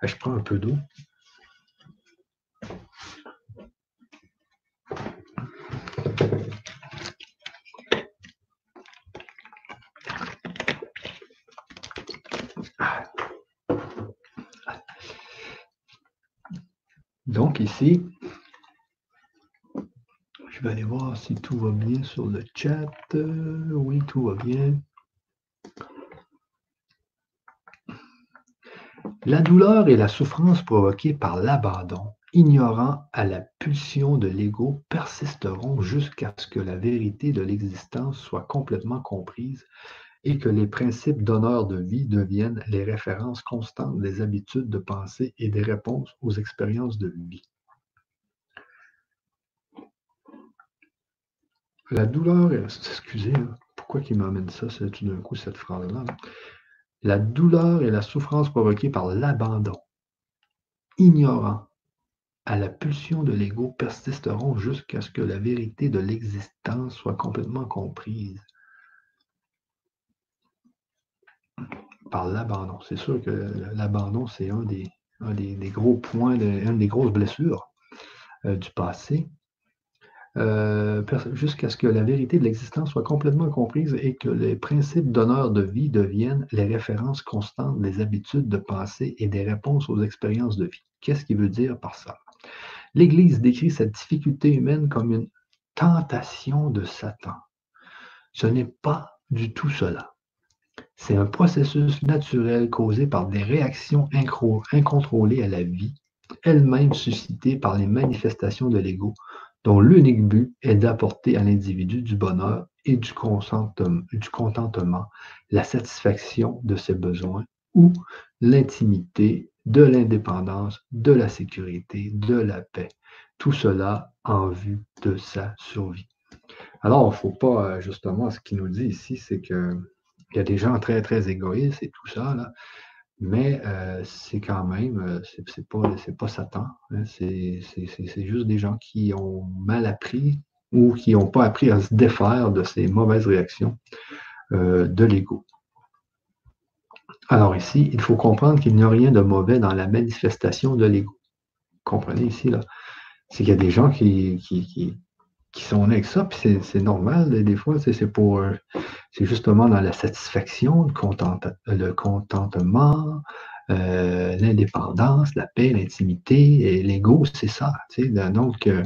Je prends un peu d'eau. Donc ici, vais aller voir si tout va bien sur le chat. oui, tout va bien. La douleur et la souffrance provoquées par l'abandon, ignorant à la pulsion de l'ego, persisteront jusqu'à ce que la vérité de l'existence soit complètement comprise et que les principes d'honneur de vie deviennent les références constantes des habitudes de pensée et des réponses aux expériences de vie. La douleur, excusez, hein, pourquoi il m'amène ça, c'est tout d'un coup cette phrase-là? La douleur et la souffrance provoquées par l'abandon, ignorant à la pulsion de l'ego, persisteront jusqu'à ce que la vérité de l'existence soit complètement comprise par l'abandon. C'est sûr que l'abandon, c'est un des, gros points, une des grosses blessures euh, du passé. Euh, jusqu'à ce que la vérité de l'existence soit complètement comprise et que les principes d'honneur de vie deviennent les références constantes des habitudes de pensée et des réponses aux expériences de vie. Qu'est-ce qu'il veut dire par ça? L'Église décrit cette difficulté humaine comme une tentation de Satan. Ce n'est pas du tout cela. C'est un processus naturel causé par des réactions incontrôlées à la vie, elle-même suscitée par les manifestations de l'ego, dont l'unique but est d'apporter à l'individu du bonheur et du contentement, la satisfaction de ses besoins ou l'intimité, de l'indépendance, de la sécurité, de la paix. Tout cela en vue de sa survie. Alors, il ne faut pas, justement, ce qu'il nous dit ici, c'est que il y a des gens très, très égoïstes et tout ça, là. Mais euh, c'est quand même, euh, c'est pas, pas Satan. Hein. c'est juste des gens qui ont mal appris ou qui n'ont pas appris à se défaire de ces mauvaises réactions euh, de l'ego. Alors ici, il faut comprendre qu'il n'y a rien de mauvais dans la manifestation de l'ego. Comprenez ici, là. C'est qu'il y a des gens qui, qui, qui sont avec ça, puis c'est normal, des fois, c'est pour euh, c'est justement dans la satisfaction, le, contentement, euh, l'indépendance, la paix, l'intimité, l'ego, c'est ça. Donc, euh,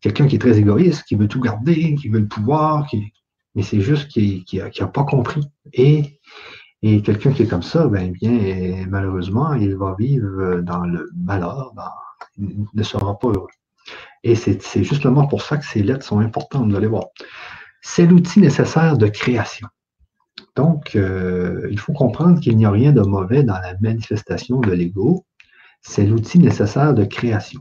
quelqu'un qui est très égoïste, qui veut tout garder, qui veut le pouvoir, qui mais c'est juste qu'il n'a pas compris. Et, et quelqu'un qui est comme ça, ben bien, malheureusement, il va vivre dans le malheur, il ne sera pas heureux. Et c'est justement pour ça que ces lettres sont importantes, vous allez voir. C'est l'outil nécessaire de création. Donc, euh, il faut comprendre qu'il n'y a rien de mauvais dans la manifestation de l'ego. C'est l'outil nécessaire de création.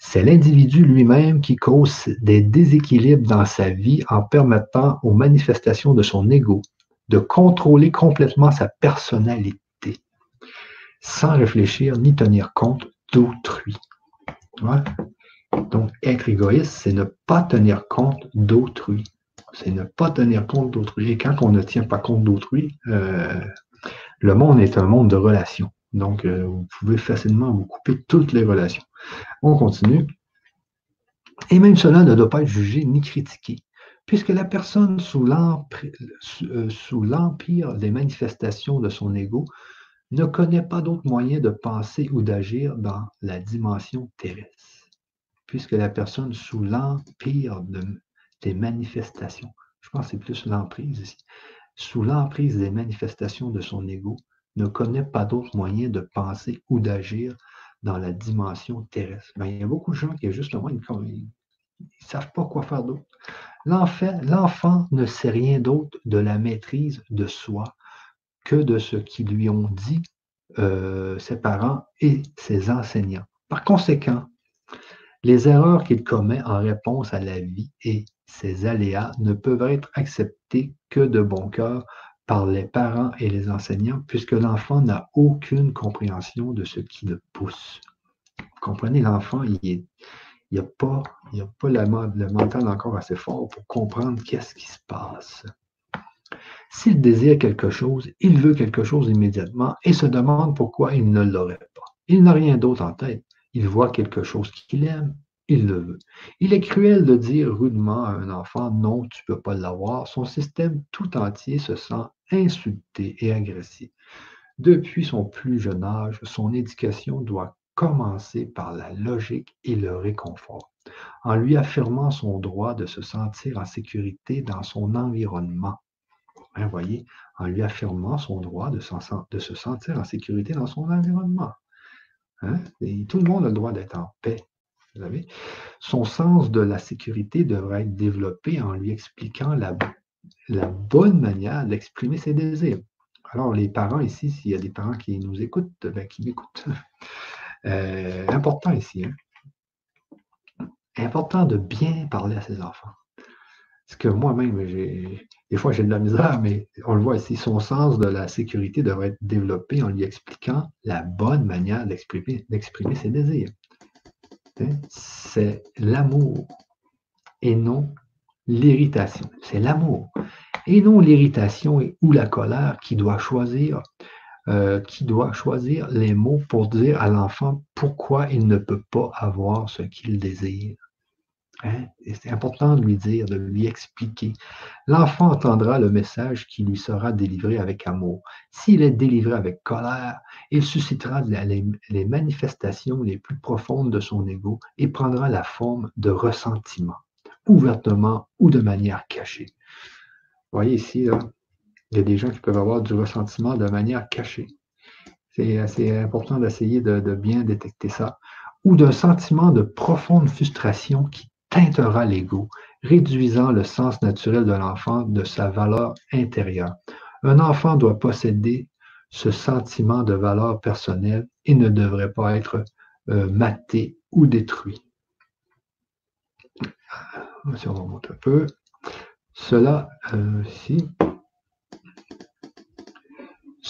C'est l'individu lui-même qui cause des déséquilibres dans sa vie en permettant aux manifestations de son ego de contrôler complètement sa personnalité sans réfléchir ni tenir compte d'autrui. Donc, être égoïste, c'est ne pas tenir compte d'autrui. C'est ne pas tenir compte d'autrui. Et quand on ne tient pas compte d'autrui, euh, le monde est un monde de relations. Donc, euh, vous pouvez facilement vous couper toutes les relations. On continue. Et même cela ne doit pas être jugé ni critiqué, puisque la personne sous euh, l'empire des manifestations de son ego ne connaît pas d'autre moyen de penser ou d'agir dans la dimension terrestre, puisque la personne sous l'empire des manifestations, je pense que c'est plus l'emprise ici, sous l'emprise des manifestations de son ego, ne connaît pas d'autre moyen de penser ou d'agir dans la dimension terrestre. Ben, il y a beaucoup de gens qui, justement, ils ne savent pas quoi faire d'autre. L'enfant ne sait rien d'autre de la maîtrise de soi que de ce qu'ils lui ont dit euh, ses parents et ses enseignants. Par conséquent, les erreurs qu'il commet en réponse à la vie et ses aléas ne peuvent être acceptées que de bon cœur par les parents et les enseignants, puisque l'enfant n'a aucune compréhension de ce qui le pousse. Vous comprenez, l'enfant, il n'a pas, le mental encore assez fort pour comprendre qu'est-ce qui se passe. S'il désire quelque chose, il veut quelque chose immédiatement et se demande pourquoi il ne l'aurait pas. Il n'a rien d'autre en tête. Il voit quelque chose qu'il aime, il le veut. Il est cruel de dire rudement à un enfant non, tu ne peux pas l'avoir. Son système tout entier se sent insulté et agressé. Depuis son plus jeune âge, son éducation doit commencer par la logique et le réconfort, en lui affirmant son droit de se sentir en sécurité dans son environnement. Hein, voyez, en lui affirmant son droit de, de, se sentir en sécurité dans son environnement. Hein? tout le monde a le droit d'être en paix. Vous savez? Son sens de la sécurité devrait être développé en lui expliquant la la bonne manière d'exprimer ses désirs. Alors, les parents ici, s'il y a des parents qui nous écoutent, ben, qui m'écoutent, euh, important ici, hein. important de bien parler à ses enfants. Parce que moi-même, des fois j'ai de la misère, mais on le voit ici, son sens de la sécurité devrait être développé en lui expliquant la bonne manière d'exprimer ses désirs. C'est l'amour et non l'irritation. C'est l'amour. Et non l'irritation ou la colère qui doit choisir, euh, qui doit choisir les mots pour dire à l'enfant pourquoi il ne peut pas avoir ce qu'il désire. Hein? C'est important de lui dire, de lui expliquer. L'enfant entendra le message qui lui sera délivré avec amour. S'il est délivré avec colère, il suscitera les, manifestations les plus profondes de son ego et prendra la forme de ressentiment ouvertement ou de manière cachée. Vous voyez ici, il y a des gens qui peuvent avoir du ressentiment de manière cachée. C'est assez important d'essayer de, bien détecter ça. Ou d'un sentiment de profonde frustration qui teintera l'ego, réduisant le sens naturel de l'enfant de sa valeur intérieure. Un enfant doit posséder ce sentiment de valeur personnelle et ne devrait pas être euh, maté ou détruit. Si on remonte un peu, cela, euh,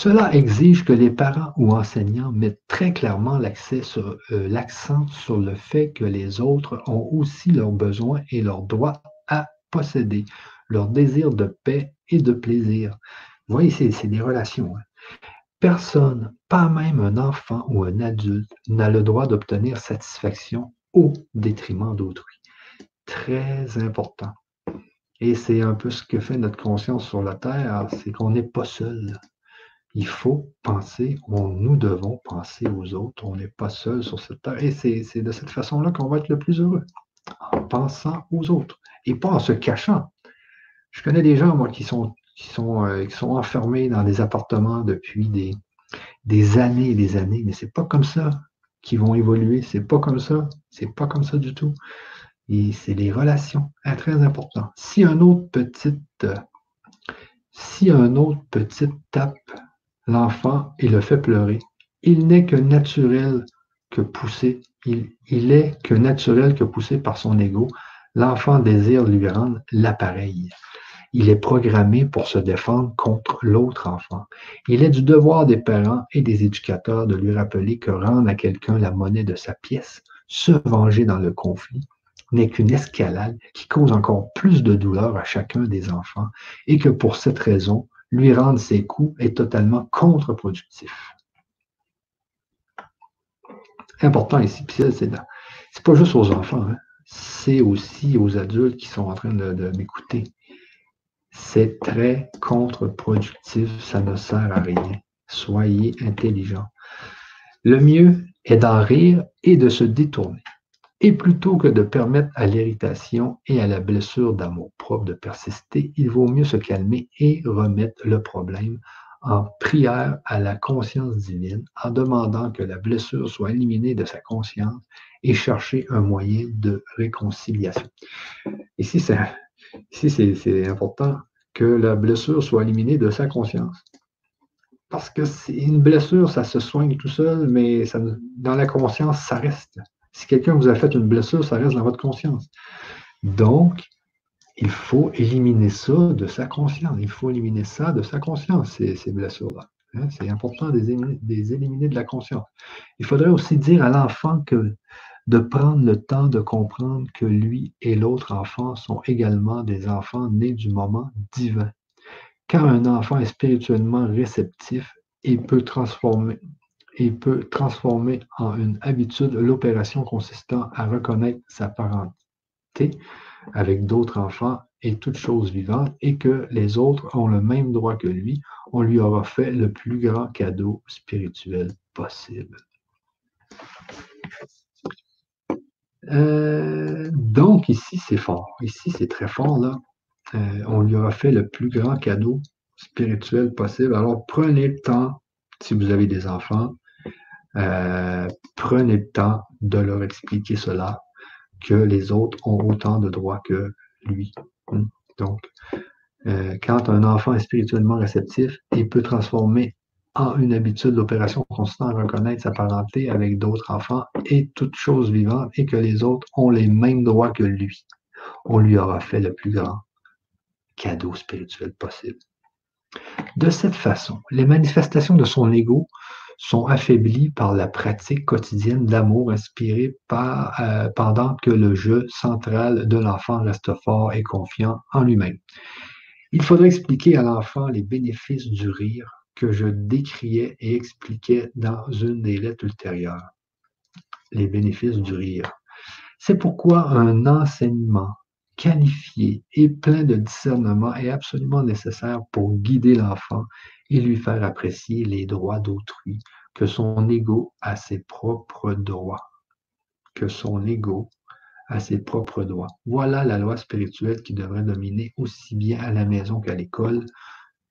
cela exige que les parents ou enseignants mettent très clairement euh, l'accent sur, le fait que les autres ont aussi leurs besoins et leurs droits à posséder, leur désir de paix et de plaisir. Vous voyez, c'est des relations. Hein. Personne, pas même un enfant ou un adulte, n'a le droit d'obtenir satisfaction au détriment d'autrui très important. Et c'est un peu ce que fait notre conscience sur la Terre, c'est qu'on n'est pas seul. Il faut penser, nous devons penser aux autres. On n'est pas seul sur cette terre. Et c'est de cette façon-là qu'on va être le plus heureux, en pensant aux autres et pas en se cachant. Je connais des gens, moi, qui sont, euh, enfermés dans des appartements depuis des, années et des années, mais c'est pas comme ça qu'ils vont évoluer. C'est pas comme ça. C'est pas comme ça du tout. Et c'est les relations. Très important. Si un autre petite, euh, si un autre petit tape l'enfant et le fait pleurer, il n'est que naturel que poussé. Il, est que naturel que poussé par son ego. L'enfant désire lui rendre l'appareil. Il est programmé pour se défendre contre l'autre enfant. Il est du devoir des parents et des éducateurs de lui rappeler que rendre à quelqu'un la monnaie de sa pièce, se venger dans le conflit, n'est qu'une escalade qui cause encore plus de douleur à chacun des enfants et que pour cette raison, lui rendre ses coups est totalement contre-productif. Important ici, c'est c'est pas juste aux enfants, hein. c'est aussi aux adultes qui sont en train de m'écouter. C'est très contre-productif, ça ne sert à rien. Soyez intelligents. Le mieux est d'en rire et de se détourner. Et plutôt que de permettre à l'irritation et à la blessure d'amour propre de persister, il vaut mieux se calmer et remettre le problème en prière à la conscience divine, en demandant que la blessure soit éliminée de sa conscience et chercher un moyen de réconciliation. Ici, c'est important que la blessure soit éliminée de sa conscience. Parce que une blessure, ça se soigne tout seul, mais dans la conscience, ça reste. Si quelqu'un vous a fait une blessure, ça reste dans votre conscience. Donc, il faut éliminer ça de sa conscience. Il faut éliminer ça de sa conscience, ces, blessures-là. Hein, c'est important de les éliminer de la conscience. Il faudrait aussi dire à l'enfant que de prendre le temps de comprendre que lui et l'autre enfant sont également des enfants nés du moment divin. Quand un enfant est spirituellement réceptif, il peut transformer, il peut transformer en une habitude l'opération consistant à reconnaître sa parenté avec d'autres enfants et toutes choses vivantes et que les autres ont le même droit que lui, on lui aura fait le plus grand cadeau spirituel possible. Euh, donc, ici, c'est fort. Ici, c'est très fort, là. Euh, on lui aura fait le plus grand cadeau spirituel possible. Alors, prenez le temps, si vous avez des enfants, euh, prenez le temps de leur expliquer cela, que les autres ont autant de droits que lui. Hmm. Donc, quand un enfant est spirituellement réceptif, il peut transformer a une habitude d'opération constant à reconnaître sa parenté avec d'autres enfants et toutes choses vivantes et que les autres ont les mêmes droits que lui. On lui aura fait le plus grand cadeau spirituel possible. De cette façon, les manifestations de son ego sont affaiblies par la pratique quotidienne d'amour inspirée par, euh, pendant que le jeu central de l'enfant reste fort et confiant en lui-même. Il faudrait expliquer à l'enfant les bénéfices du rire que je décriais et expliquais dans une des lettres ultérieures. Les bénéfices du rire. C'est pourquoi un enseignement qualifié et plein de discernement est absolument nécessaire pour guider l'enfant et lui faire apprécier les droits d'autrui, que son ego a ses propres droits. Que son ego a ses propres droits. Voilà la loi spirituelle qui devrait dominer aussi bien à la maison qu'à l'école,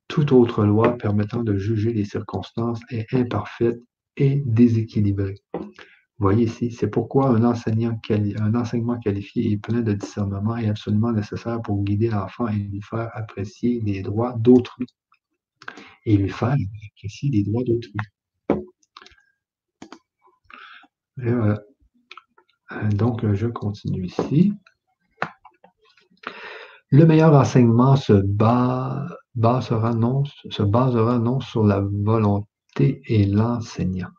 toute autre loi permettant de juger les circonstances est imparfaite et déséquilibrée. Voyez ici, c'est pourquoi un, enseignement qualifié et plein de discernement est absolument nécessaire pour guider l'enfant et lui faire apprécier les droits d'autrui. Et lui faire apprécier les droits d'autrui. Donc, je continue ici. Le meilleur enseignement se base basera non, se basera non sur la volonté et l'enseignant,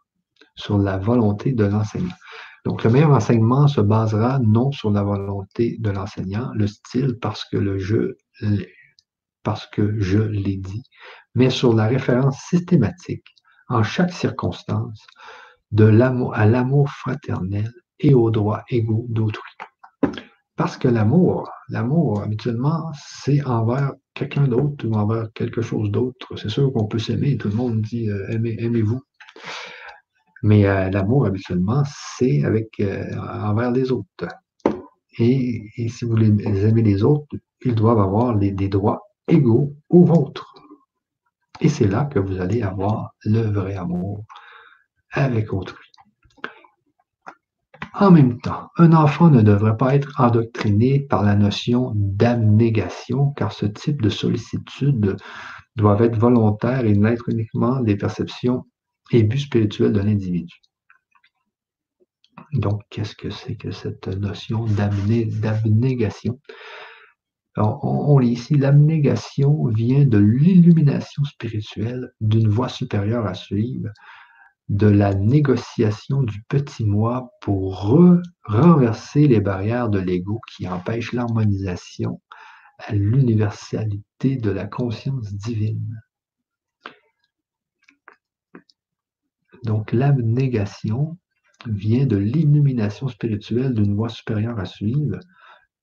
sur la volonté de l'enseignant. Donc, le meilleur enseignement se basera non sur la volonté de l'enseignant, le style parce que le jeu, parce que je l'ai dit, mais sur la référence systématique en chaque circonstance de l'amour à l'amour fraternel et aux droits égaux d'autrui. Parce que l'amour, l'amour, habituellement, c'est envers quelqu'un d'autre ou envers quelque chose d'autre. C'est sûr qu'on peut s'aimer, tout le monde dit euh, aimez, aimez-vous. Mais euh, l'amour, habituellement, c'est avec euh, envers les autres. Et, si vous les aimez les autres, ils doivent avoir des droits égaux aux vôtres. Et c'est là que vous allez avoir le vrai amour avec autrui. En même temps, un enfant ne devrait pas être endoctriné par la notion d'abnégation, car ce type de sollicitude doit être volontaire et n'être uniquement des perceptions et buts spirituels de l'individu. Donc, qu'est-ce que c'est que cette notion d'abnégation? On, lit ici, l'abnégation vient de l'illumination spirituelle d'une voie supérieure à suivre, de la négociation du petit moi pour renverser les barrières de l'ego qui empêchent l'harmonisation à l'universalité de la conscience divine. Donc l'abnégation vient de l'illumination spirituelle d'une voie supérieure à suivre,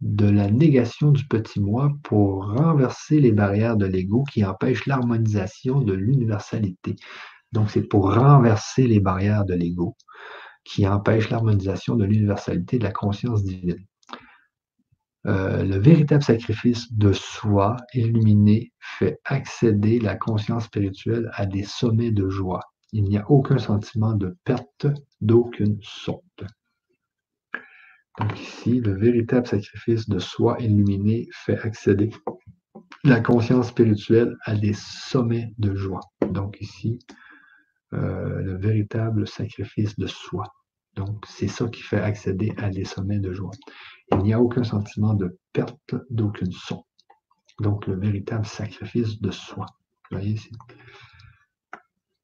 de la négation du petit moi pour renverser les barrières de l'ego qui empêchent l'harmonisation de l'universalité. Donc, c'est pour renverser les barrières de l'ego qui empêchent l'harmonisation de l'universalité de la conscience divine. Euh, le véritable sacrifice de soi illuminé fait accéder la conscience spirituelle à des sommets de joie. Il n'y a aucun sentiment de perte d'aucune sorte. Donc ici, le véritable sacrifice de soi illuminé fait accéder la conscience spirituelle à des sommets de joie. Donc ici, euh, le véritable sacrifice de soi. Donc, c'est ça qui fait accéder à des sommets de joie. Il n'y a aucun sentiment de perte d'aucune sorte. Donc, le véritable sacrifice de soi. Vous voyez ici?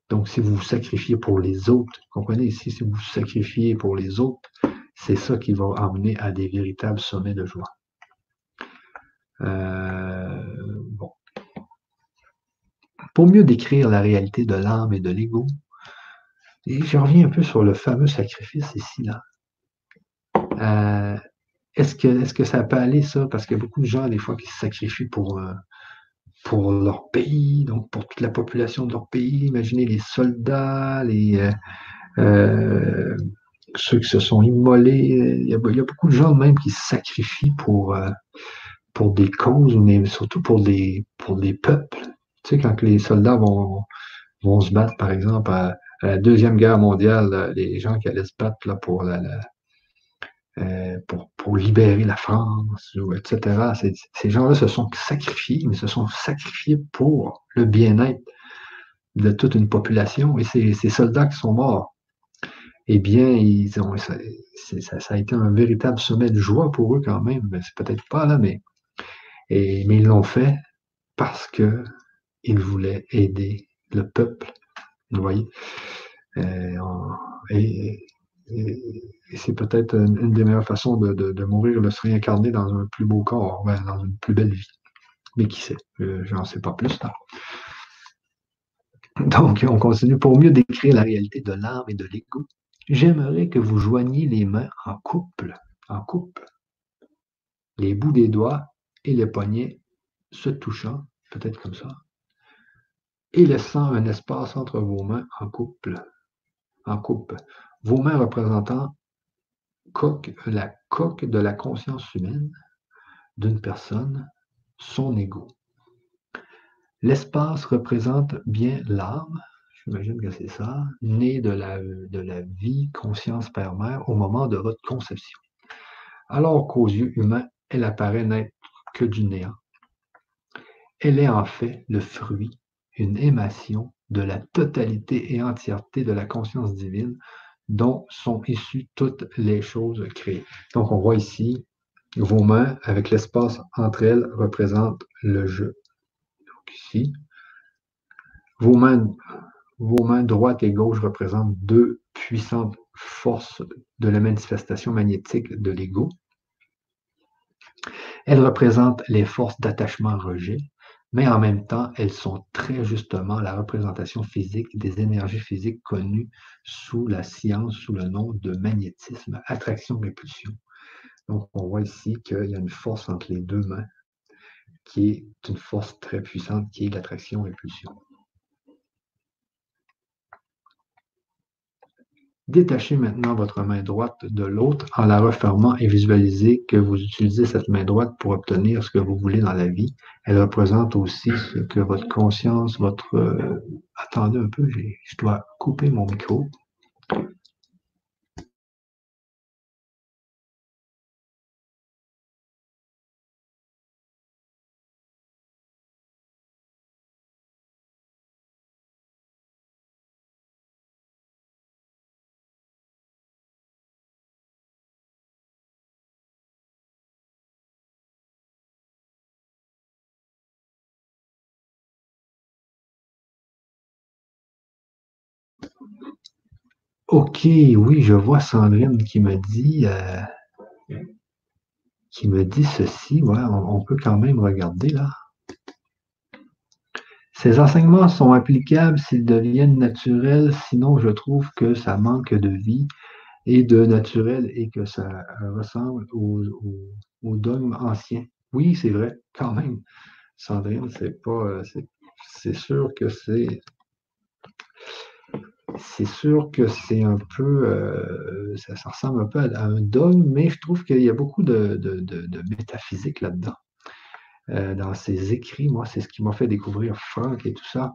Donc, si vous sacrifiez pour les autres, comprenez ici, si vous sacrifiez pour les autres, c'est ça qui va amener à des véritables sommets de joie. Euh. Pour mieux décrire la réalité de l'âme et de l'ego, je reviens un peu sur le fameux sacrifice ici, là. Euh, est-ce que, est que ça peut aller, ça? Parce qu'il y a beaucoup de gens, des fois, qui se sacrifient pour, euh, pour leur pays, donc pour toute la population de leur pays. Imaginez les soldats, les, ceux qui se sont immolés. Il y, a, beaucoup de gens même qui se sacrifient pour, pour des causes, mais surtout pour des, pour des peuples. Tu sais, quand les soldats vont, vont se battre, par exemple, à, la Deuxième Guerre mondiale, les gens qui allaient se battre là, pour, la, euh, pour, pour, libérer la France, etc., ces, gens-là se sont sacrifiés, mais se sont sacrifiés pour le bien-être de toute une population. Et ces, ces soldats qui sont morts, eh bien, ils ont, ça, a été un véritable sommet de joie pour eux quand même. C'est peut-être pas là, mais, mais ils l'ont fait parce que il voulait aider le peuple. Vous voyez? Euh, et, c'est peut-être une, des meilleures façons de, mourir, de se réincarner dans un plus beau corps, ben, dans une plus belle vie. Mais qui sait? Euh, j'en sais pas plus. Donc, on continue. Pour mieux décrire la réalité de l'âme et de l'ego, j'aimerais que vous joigniez les mains en couple, en couple, les bouts des doigts et les poignets se touchant, peut-être comme ça, et laissant un espace entre vos mains en couple. En coupe. Vos mains représentant la coque de la conscience humaine d'une personne, son ego. L'espace représente bien l'âme, j'imagine que c'est ça, née de la, de la vie, conscience père-mère au moment de votre conception. Alors qu'aux yeux humains, elle apparaît n'être que du néant. Elle est en fait le fruit une émation de la totalité et entièreté de la conscience divine dont sont issues toutes les choses créées. Donc, on voit ici, vos mains avec l'espace entre elles représentent le jeu. Donc ici, vos mains, vos mains droite et gauche représentent deux puissantes forces de la manifestation magnétique de l'ego. Elles représentent les forces d'attachement-rejet mais en même temps, elles sont très justement la représentation physique des énergies physiques connues sous la science, sous le nom de magnétisme, attraction-répulsion. Donc, on voit ici qu'il y a une force entre les deux mains qui est une force très puissante qui est l'attraction-répulsion. Détachez maintenant votre main droite de l'autre en la refermant et visualisez que vous utilisez cette main droite pour obtenir ce que vous voulez dans la vie. Elle représente aussi ce que votre conscience, votre... Euh, attendez un peu, je dois couper mon micro. OK, oui, je vois Sandrine qui me dit, euh, qui me dit ceci. On, peut quand même regarder là. Ces enseignements sont applicables s'ils deviennent naturels, sinon je trouve que ça manque de vie et de naturel et que ça ressemble au, au, dogme ancien. Oui, c'est vrai, quand même. Sandrine, c'est pas. Euh, c'est sûr que c'est c'est sûr que c'est un peu, euh, ça, ressemble un peu à, un dogme, mais je trouve qu'il y a beaucoup de, métaphysique là-dedans. Euh, dans ses écrits, moi, c'est ce qui m'a fait découvrir Franck et tout ça.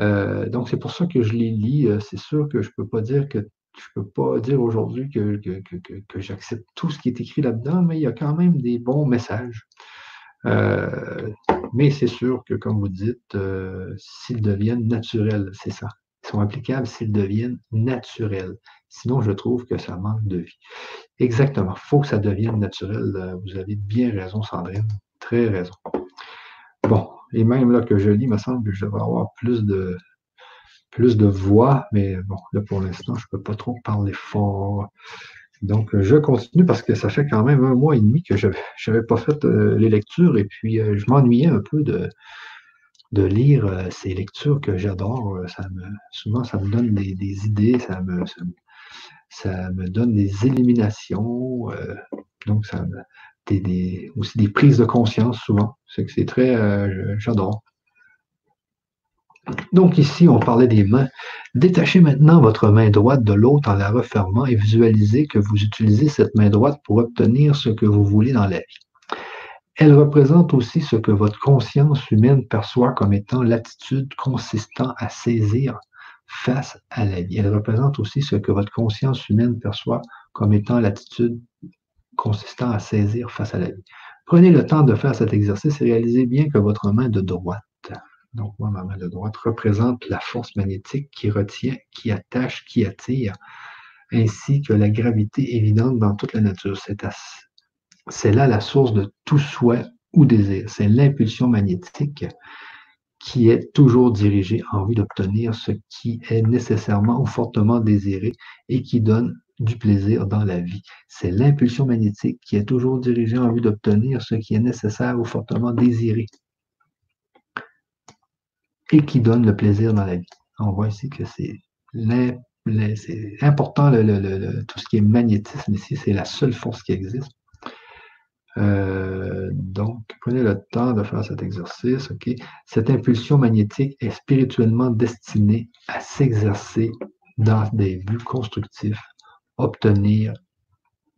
Euh, donc, c'est pour ça que je les lis. C'est sûr que je ne peux pas dire que je peux pas dire aujourd'hui que, que, j'accepte tout ce qui est écrit là-dedans, mais il y a quand même des bons messages. mais c'est sûr que, comme vous dites, s'ils deviennent naturels, c'est ça sont applicables s'ils deviennent naturels. Sinon, je trouve que ça manque de vie. Exactement. Il faut que ça devienne naturel. Euh, vous avez bien raison, Sandrine. Très raison. Bon, et même là que je lis, il me semble que je devrais avoir plus de, plus de voix, mais bon, là pour l'instant, je ne peux pas trop parler fort. Donc, je continue parce que ça fait quand même un mois et demi que je n'avais pas fait euh, les lectures et puis euh, je m'ennuyais un peu de, de lire euh, ces lectures que j'adore. Euh, ça me, souvent, ça me donne des, idées, ça me, donne des éliminations. Euh, donc, ça aussi des prises de conscience souvent. C'est que c'est très, j'adore. Donc ici, on parlait des mains. Détachez maintenant votre main droite de l'autre en la refermant et visualisez que vous utilisez cette main droite pour obtenir ce que vous voulez dans la vie. Elle représente aussi ce que votre conscience humaine perçoit comme étant l'attitude consistant à saisir face à la vie. Elle représente aussi ce que votre conscience humaine perçoit comme étant l'attitude consistant à saisir face à la vie. Prenez le temps de faire cet exercice et réalisez bien que votre main de droite, donc moi, ma main de droite, représente la force magnétique qui retient, qui attache, qui attire, ainsi que la gravité évidente dans toute la nature. C'est c'est là la source de tout souhait ou désir. C'est l'impulsion magnétique qui est toujours dirigée en vue d'obtenir ce qui est nécessairement ou fortement désiré et qui donne du plaisir dans la vie. C'est l'impulsion magnétique qui est toujours dirigée en vue d'obtenir ce qui est nécessaire ou fortement désiré et qui donne le plaisir dans la vie. On voit ici que c'est important, tout ce qui est magnétisme ici, c'est la seule force qui existe. Euh, donc, prenez le temps de faire cet exercice. Cette impulsion magnétique est spirituellement destinée à s'exercer dans des buts constructifs, obtenir,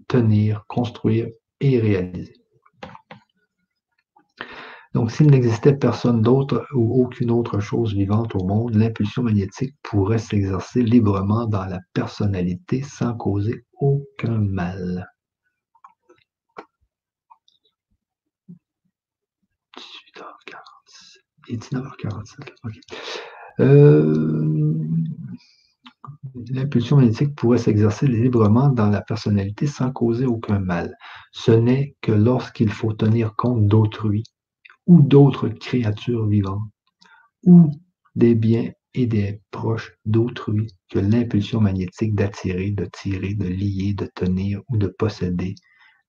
tenir, construire et réaliser. Donc, s'il n'existait personne d'autre ou aucune autre chose vivante au monde, l'impulsion magnétique pourrait s'exercer librement dans la personnalité sans causer aucun mal. 19h47. Euh, l'impulsion magnétique pourrait s'exercer librement dans la personnalité sans causer aucun mal. Ce n'est que lorsqu'il faut tenir compte d'autrui ou d'autres créatures vivantes ou des biens et des proches d'autrui que l'impulsion magnétique d'attirer, de tirer, de lier, de tenir ou de posséder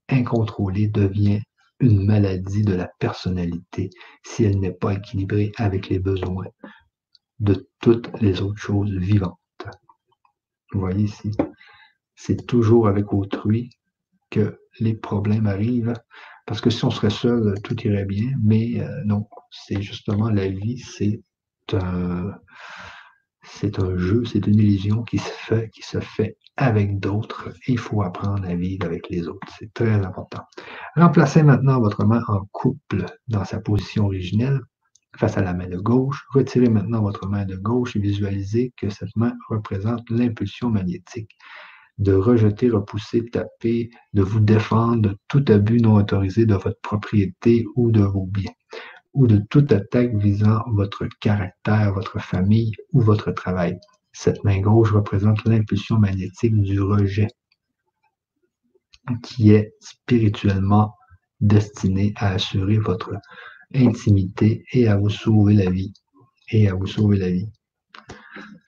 incontrôlée devient une maladie de la personnalité si elle n'est pas équilibrée avec les besoins de toutes les autres choses vivantes. Vous voyez ici, c'est toujours avec autrui que les problèmes arrivent, parce que si on serait seul, tout irait bien, mais euh, non, c'est justement la vie, c'est un, C'est un jeu, c'est une illusion qui se fait, qui se fait avec d'autres. Il faut apprendre à vivre avec les autres. C'est très important. Remplacez maintenant votre main en couple dans sa position originelle face à la main de gauche. Retirez maintenant votre main de gauche et visualisez que cette main représente l'impulsion magnétique de rejeter, repousser, taper, de vous défendre de tout abus non autorisé de votre propriété ou de vos biens, ou de toute attaque visant votre caractère, votre famille ou votre travail. Cette main gauche représente l'impulsion magnétique du rejet, qui est spirituellement destinée à assurer votre intimité et à vous sauver la vie. Et à vous sauver la vie.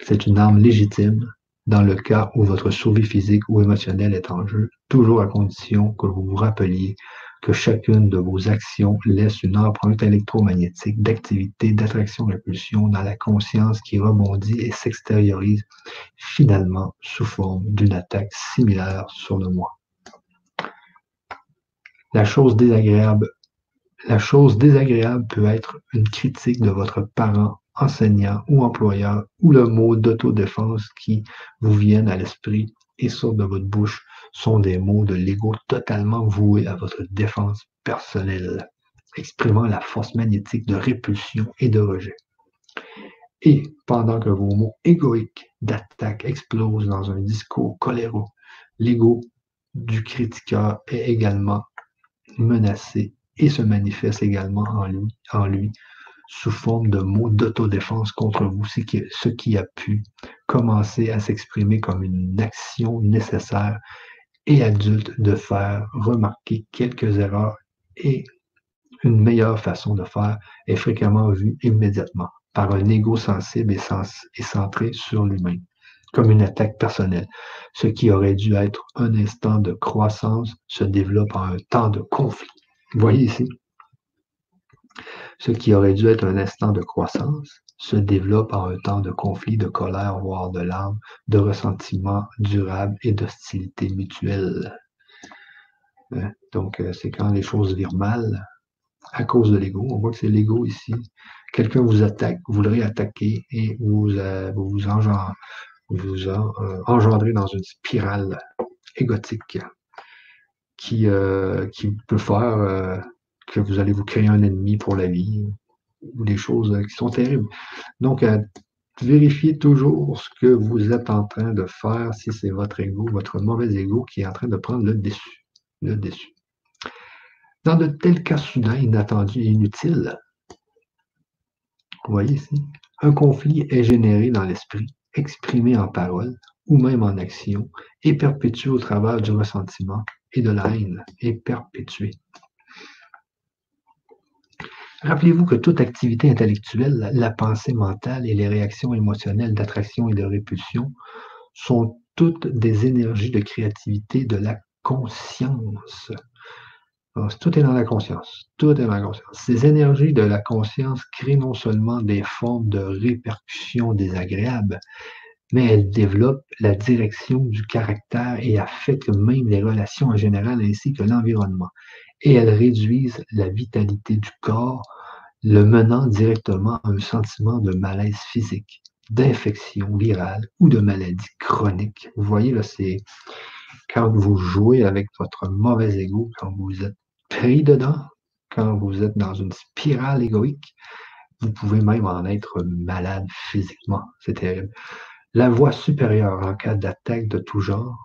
C'est une arme légitime dans le cas où votre survie physique ou émotionnelle est en jeu, toujours à condition que vous vous rappeliez que chacune de vos actions laisse une empreinte électromagnétique d'activité, d'attraction-répulsion dans la conscience qui rebondit et s'extériorise finalement sous forme d'une attaque similaire sur le moi. La chose désagréable, la chose désagréable peut être une critique de votre parent enseignant ou employeur ou le mot d'autodéfense qui vous viennent à l'esprit et sortent de votre bouche sont des mots de l'ego totalement voués à votre défense personnelle, exprimant la force magnétique de répulsion et de rejet. Et pendant que vos mots égoïques d'attaque explosent dans un discours coléreux, l'ego du critiqueur est également menacé et se manifeste également en lui, sous forme de mots d'autodéfense contre vous, ce qui a pu commencer à s'exprimer comme une action nécessaire et adulte de faire remarquer quelques erreurs et une meilleure façon de faire est fréquemment vue immédiatement par un ego sensible et, centré sur lui-même, comme une attaque personnelle. Ce qui aurait dû être un instant de croissance se développe en un temps de conflit. Vous voyez ici, ce qui aurait dû être un instant de croissance se développe en un temps de conflit, de colère, voire de larmes, de ressentiment durable et d'hostilité mutuelle. Hein? Donc, euh, c'est quand les choses virent mal à cause de l'ego. On voit que c'est l'ego ici. Quelqu'un vous attaque, vous voudrez attaquer et vous euh, vous, euh, engendrez dans une spirale égotique qui peut faire que vous allez vous créer un ennemi pour la vie ou des choses qui sont terribles. Donc, vérifiez toujours ce que vous êtes en train de faire, si c'est votre ego, votre mauvais ego qui est en train de prendre le dessus. Le dessus. Dans de tels cas soudains, inattendus et inutiles, vous voyez ici, un conflit est généré dans l'esprit, exprimé en parole ou même en action, et perpétué au travers du ressentiment et de la haine, et perpétué. Rappelez-vous que toute activité intellectuelle, la pensée mentale et les réactions émotionnelles d'attraction et de répulsion sont toutes des énergies de créativité de la conscience. tout est dans la conscience. Tout est dans la conscience. Ces énergies de la conscience créent non seulement des formes de répercussions désagréables, mais elles développent la direction du caractère et affectent même les relations en général ainsi que l'environnement et elles réduisent la vitalité du corps, le menant directement à un sentiment de malaise physique, d'infection virale ou de maladie chronique. Vous voyez, là, c'est quand vous jouez avec votre mauvais ego, quand vous êtes pris dedans, quand vous êtes dans une spirale égoïque, vous pouvez même en être malade physiquement. C'est terrible. La voix supérieure en cas d'attaque de tout genre,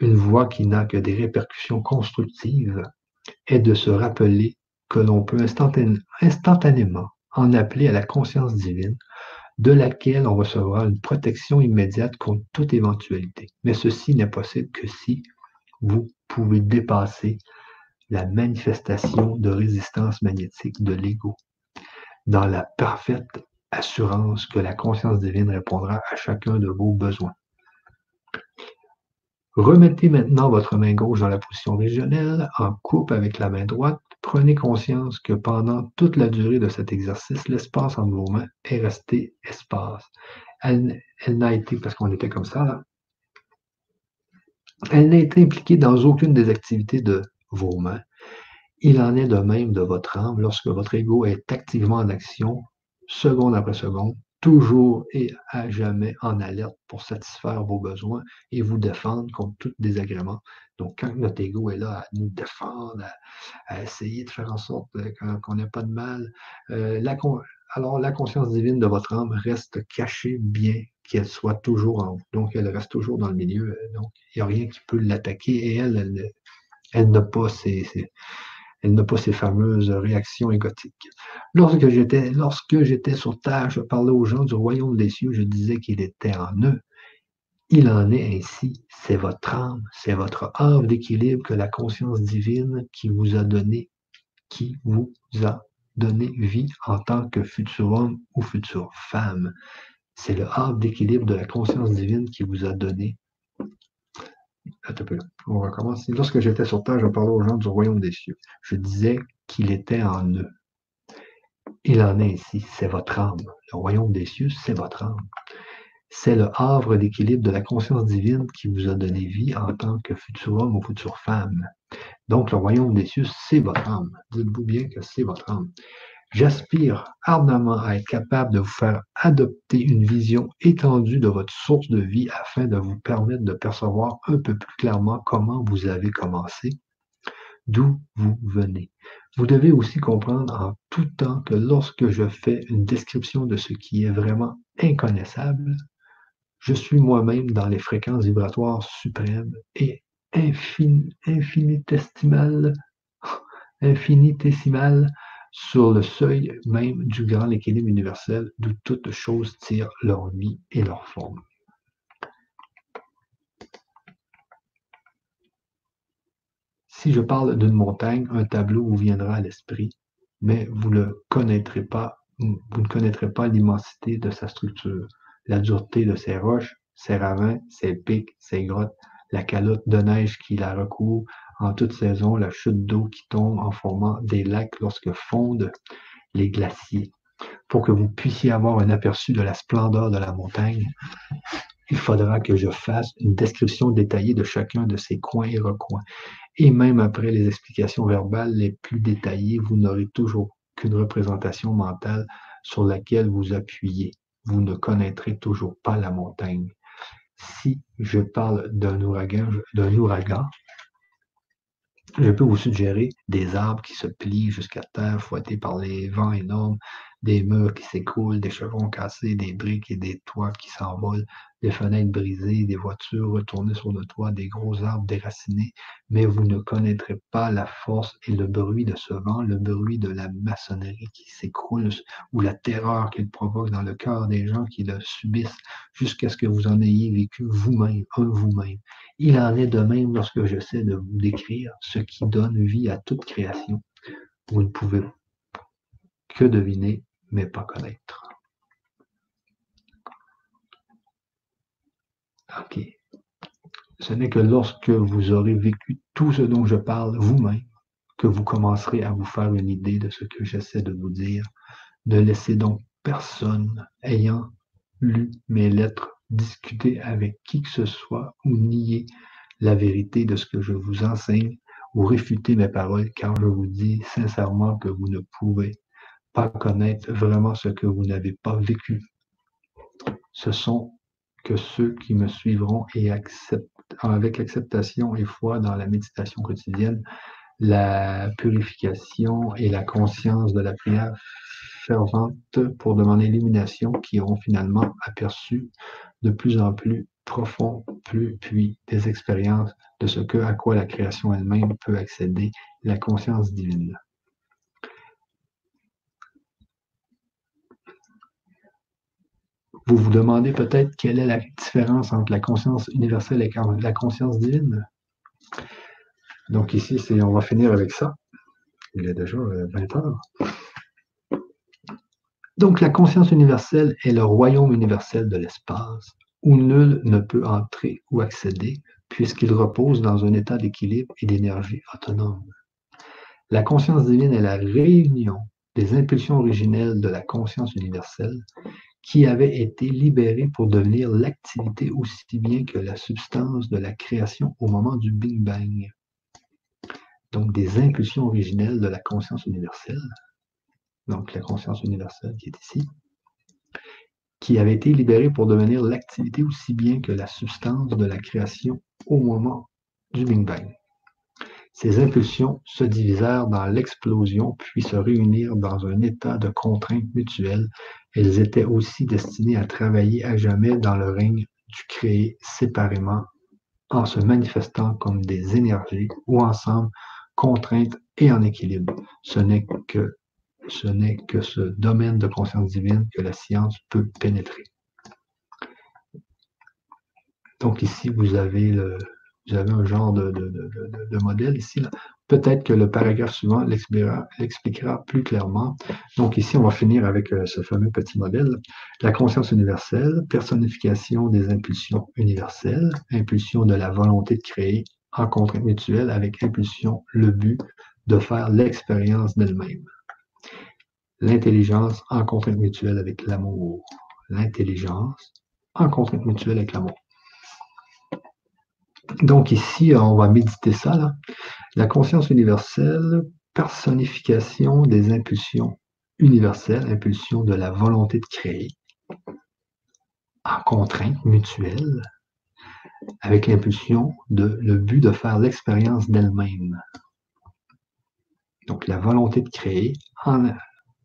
une voix qui n'a que des répercussions constructives, est de se rappeler que l'on peut instantanément en appeler à la conscience divine, de laquelle on recevra une protection immédiate contre toute éventualité. Mais ceci n'est possible que si vous pouvez dépasser la manifestation de résistance magnétique de l'ego, dans la parfaite assurance que la conscience divine répondra à chacun de vos besoins. Remettez maintenant votre main gauche dans la position originelle, en coupe avec la main droite. Prenez conscience que pendant toute la durée de cet exercice, l'espace entre vos mains est resté espace. Elle, n'a été, parce qu'on était comme ça, là, elle n'a été impliquée dans aucune des activités de vos mains. Il en est de même de votre âme lorsque votre ego est activement en action, seconde après seconde, toujours et à jamais en alerte pour satisfaire vos besoins et vous défendre contre tout désagrément. Donc, quand notre ego est là à nous défendre, à, essayer de faire en sorte euh, qu'on n'ait pas de mal, euh, alors la conscience divine de votre âme reste cachée bien qu'elle soit toujours en vous. Donc, elle reste toujours dans le milieu. Euh, donc, il n'y a rien qui peut l'attaquer et elle, elle, elle n'a pas ces, elle n'a pas ces fameuses réactions égotiques. Lorsque j'étais, lorsque j'étais sur terre, je parlais aux gens du royaume des cieux, je disais qu'il était en eux. Il en est ainsi. C'est votre âme, c'est votre âme d'équilibre que la conscience divine qui vous a donné, qui vous a donné vie en tant que futur homme ou future femme. C'est le havre d'équilibre de la conscience divine qui vous a donné on recommence. Lorsque j'étais sur terre, je parlais aux gens du royaume des cieux. Je disais qu'il était en eux. Il en est ici. C'est votre âme. Le royaume des cieux, c'est votre âme. C'est le havre d'équilibre de la conscience divine qui vous a donné vie en tant que futur homme ou future femme. Donc, le royaume des cieux, c'est votre âme. Dites-vous bien que c'est votre âme. J'aspire ardemment à être capable de vous faire adopter une vision étendue de votre source de vie afin de vous permettre de percevoir un peu plus clairement comment vous avez commencé, d'où vous venez. Vous devez aussi comprendre en tout temps que lorsque je fais une description de ce qui est vraiment inconnaissable, je suis moi-même dans les fréquences vibratoires suprêmes et infinitésimales, infinitésimales sur le seuil même du grand équilibre universel d'où toutes choses tirent leur vie et leur forme. Si je parle d'une montagne, un tableau vous viendra à l'esprit, mais vous ne connaîtrez pas, vous ne connaîtrez pas l'immensité de sa structure, la dureté de ses roches, ses ravins, ses pics, ses grottes, la calotte de neige qui la recouvre, en toute saison la chute d'eau qui tombe en formant des lacs lorsque fondent les glaciers. Pour que vous puissiez avoir un aperçu de la splendeur de la montagne, il faudra que je fasse une description détaillée de chacun de ces coins et recoins. Et même après les explications verbales les plus détaillées, vous n'aurez toujours qu'une représentation mentale sur laquelle vous appuyez. Vous ne connaîtrez toujours pas la montagne. Si je parle d'un ouragan, je peux vous suggérer des arbres qui se plient jusqu'à terre, fouettés par les vents énormes, des murs qui s'écroulent, des chevrons cassés, des briques et des toits qui s'envolent, des fenêtres brisées, des voitures retournées sur le toit, des gros arbres déracinés, mais vous ne connaîtrez pas la force et le bruit de ce vent, le bruit de la maçonnerie qui s'écroule ou la terreur qu'il provoque dans le cœur des gens qui le subissent jusqu'à ce que vous en ayez vécu vous-même, un vous-même. Il en est de même lorsque j'essaie de vous décrire ce qui donne vie à toute création. Vous ne pouvez que deviner mais pas connaître. OK. Ce n'est que lorsque vous aurez vécu tout ce dont je parle vous-même que vous commencerez à vous faire une idée de ce que j'essaie de vous dire. Ne laissez donc personne ayant lu mes lettres discuter avec qui que ce soit ou nier la vérité de ce que je vous enseigne ou réfuter mes paroles car je vous dis sincèrement que vous ne pouvez pas connaître vraiment ce que vous n'avez pas vécu. Ce sont que ceux qui me suivront et acceptent, avec acceptation et foi dans la méditation quotidienne, la purification et la conscience de la prière fervente pour demander l'illumination qui auront finalement aperçu de plus en plus profond, plus puis des expériences de ce que à quoi la création elle-même peut accéder, la conscience divine. Vous vous demandez peut-être quelle est la différence entre la conscience universelle et la conscience divine. Donc ici, on va finir avec ça. Il est déjà 20 euh, heures. Donc la conscience universelle est le royaume universel de l'espace où nul ne peut entrer ou accéder puisqu'il repose dans un état d'équilibre et d'énergie autonome. La conscience divine est la réunion des impulsions originelles de la conscience universelle qui avait été libéré pour devenir l'activité aussi bien que la substance de la création au moment du Big Bang. Donc des impulsions originelles de la conscience universelle, donc la conscience universelle qui est ici, qui avait été libéré pour devenir l'activité aussi bien que la substance de la création au moment du Big Bang. Ces impulsions se divisèrent dans l'explosion puis se réunirent dans un état de contrainte mutuelle. Elles étaient aussi destinées à travailler à jamais dans le règne du créé séparément en se manifestant comme des énergies ou ensemble, contraintes et en équilibre. Ce n'est que ce domaine de conscience divine que la science peut pénétrer. Donc ici, vous avez, un genre de, modèle ici. Peut-être que le paragraphe suivant l'expliquera plus clairement. Donc ici, on va finir avec euh, ce fameux petit modèle. La conscience universelle, personnification des impulsions universelles, impulsion de la volonté de créer en contrainte mutuelle avec impulsion, le but de faire l'expérience d'elle-même. L'intelligence en contrainte mutuelle avec l'amour. L'intelligence en contrainte mutuelle avec l'amour. Donc ici, on va méditer ça. La conscience universelle, personnification des impulsions universelles, impulsion de la volonté de créer, en contrainte mutuelle, avec l'impulsion de le but de faire l'expérience d'elle-même. Donc la volonté de créer en,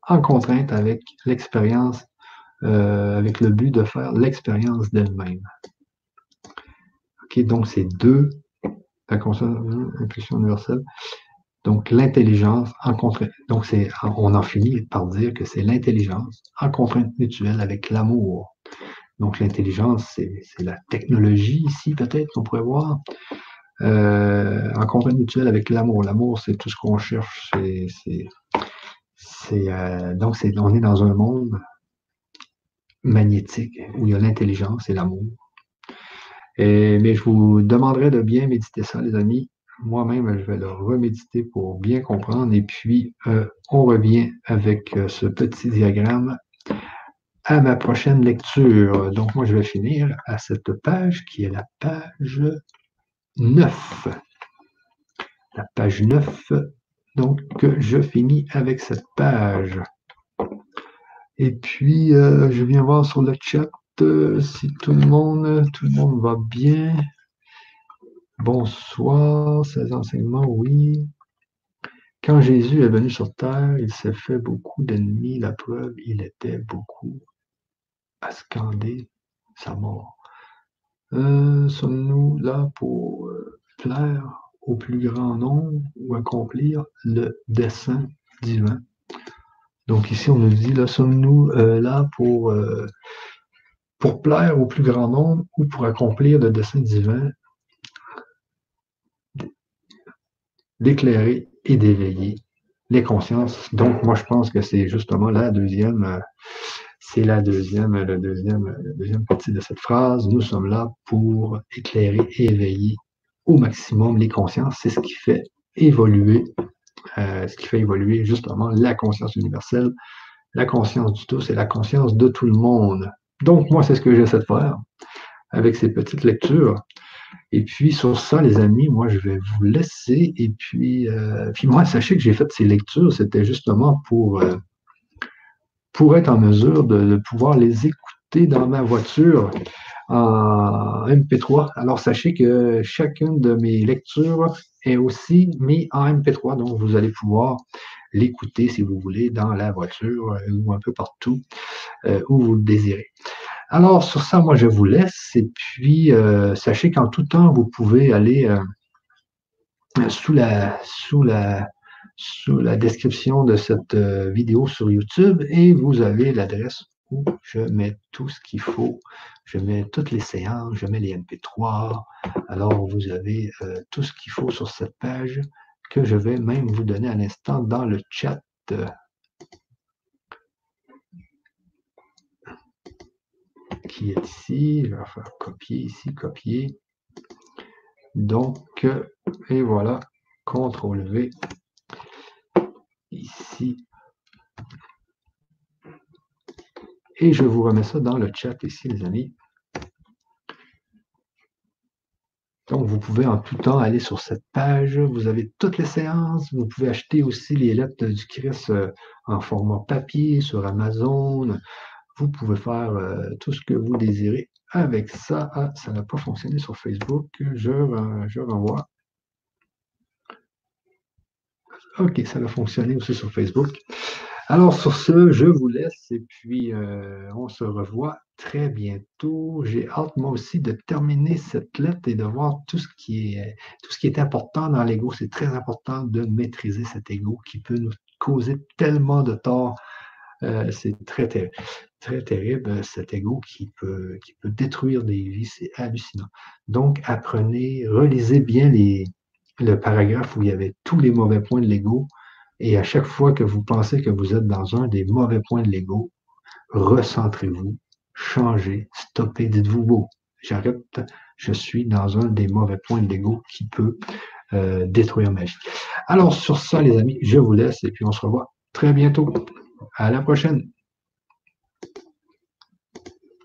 en contrainte avec l'expérience, euh, avec le but de faire l'expérience d'elle-même. Donc c'est deux, la conscience, impulsion universelle. Donc l'intelligence en contrainte, donc c'est, on en finit par dire que c'est l'intelligence en contrainte mutuelle avec l'amour. Donc l'intelligence, c'est, la technologie ici peut-être qu'on pourrait voir. Euh, en contrainte mutuelle avec l'amour. L'amour, c'est tout ce qu'on cherche. C'est, euh, donc, on est dans un monde magnétique où il y a l'intelligence et l'amour. Mais je vous demanderai de bien méditer ça, les amis. Moi-même, je vais le reméditer pour bien comprendre. Et puis, euh, on revient avec euh, ce petit diagramme à ma prochaine lecture. Donc, moi, je vais finir à cette page qui est la page 9. La page 9 donc, je finis avec cette page. Et puis, euh, je viens voir sur le chat euh, si tout le monde, tout le monde va bien. Bonsoir, ces enseignements, oui. Quand Jésus est venu sur terre, il s'est fait beaucoup d'ennemis. La preuve, il était beaucoup à scander sa mort. Euh, sommes-nous là pour plaire au plus grand nombre ou accomplir le dessein divin? Donc ici, on nous dit, là, sommes-nous euh, là pour, euh, pour plaire au plus grand nombre ou pour accomplir le dessein divin d'éclairer et d'éveiller les consciences. Donc, moi, je pense que c'est justement la deuxième, euh, c'est la deuxième, deuxième, la deuxième partie de cette phrase. Nous sommes là pour éclairer et éveiller au maximum les consciences. C'est ce qui fait évoluer, euh, ce qui fait évoluer justement la conscience universelle, la conscience du tout, c'est la conscience de tout le monde. Donc, moi, c'est ce que j'essaie de faire avec ces petites lectures. Et puis, sur ça, les amis, moi, je vais vous laisser. Et puis, euh, puis moi, sachez que j'ai fait ces lectures, c'était justement pour, euh, pour être en mesure de pouvoir les écouter dans ma voiture en MP3. Alors sachez que chacune de mes lectures est aussi mise en MP3, donc vous allez pouvoir l'écouter si vous voulez dans la voiture euh, ou un peu partout euh, où vous le désirez. Alors sur ça, moi je vous laisse et puis euh, sachez qu'en tout temps, vous pouvez aller sous la description de cette vidéo sur YouTube et vous avez l'adresse où je mets tout ce qu'il faut. Je mets toutes les séances, je mets les MP3. Alors, vous avez tout ce qu'il faut sur cette page que je vais même vous donner à l'instant dans le chat. Qui est ici? Je vais faire copier ici, copier. Donc, et voilà, CTRL V. Ici, Et je vous remets ça dans le chat ici, les amis. Donc, vous pouvez en tout temps aller sur cette page. Vous avez toutes les séances. Vous pouvez acheter aussi les lettres du Christ euh, en format papier sur Amazon. vous pouvez faire euh, tout ce que vous désirez avec ça. Ah, ça n'a pas fonctionné sur Facebook. Je, je renvoie. OK, ça va fonctionner aussi sur Facebook. Alors, sur ce, je vous laisse et puis euh, on se revoit très bientôt. J'ai hâte, moi aussi, de terminer cette lettre et de voir tout ce qui est, tout ce qui est important dans l'ego. C'est très important de maîtriser cet ego qui peut nous causer tellement de tort. Euh, c'est très, très terrible, cet ego qui peut, qui peut détruire des vies. C'est hallucinant. Donc, apprenez, relisez bien les, le paragraphe où il y avait tous les mauvais points de l'ego et à chaque fois que vous pensez que vous êtes dans un des mauvais points de l'ego, recentrez-vous, changez, stoppez, dites-vous beau. J'arrête, je suis dans un des mauvais points de l'ego qui peut euh, détruire ma vie. Alors sur ça, les amis, je vous laisse et puis on se revoit très bientôt. À la prochaine.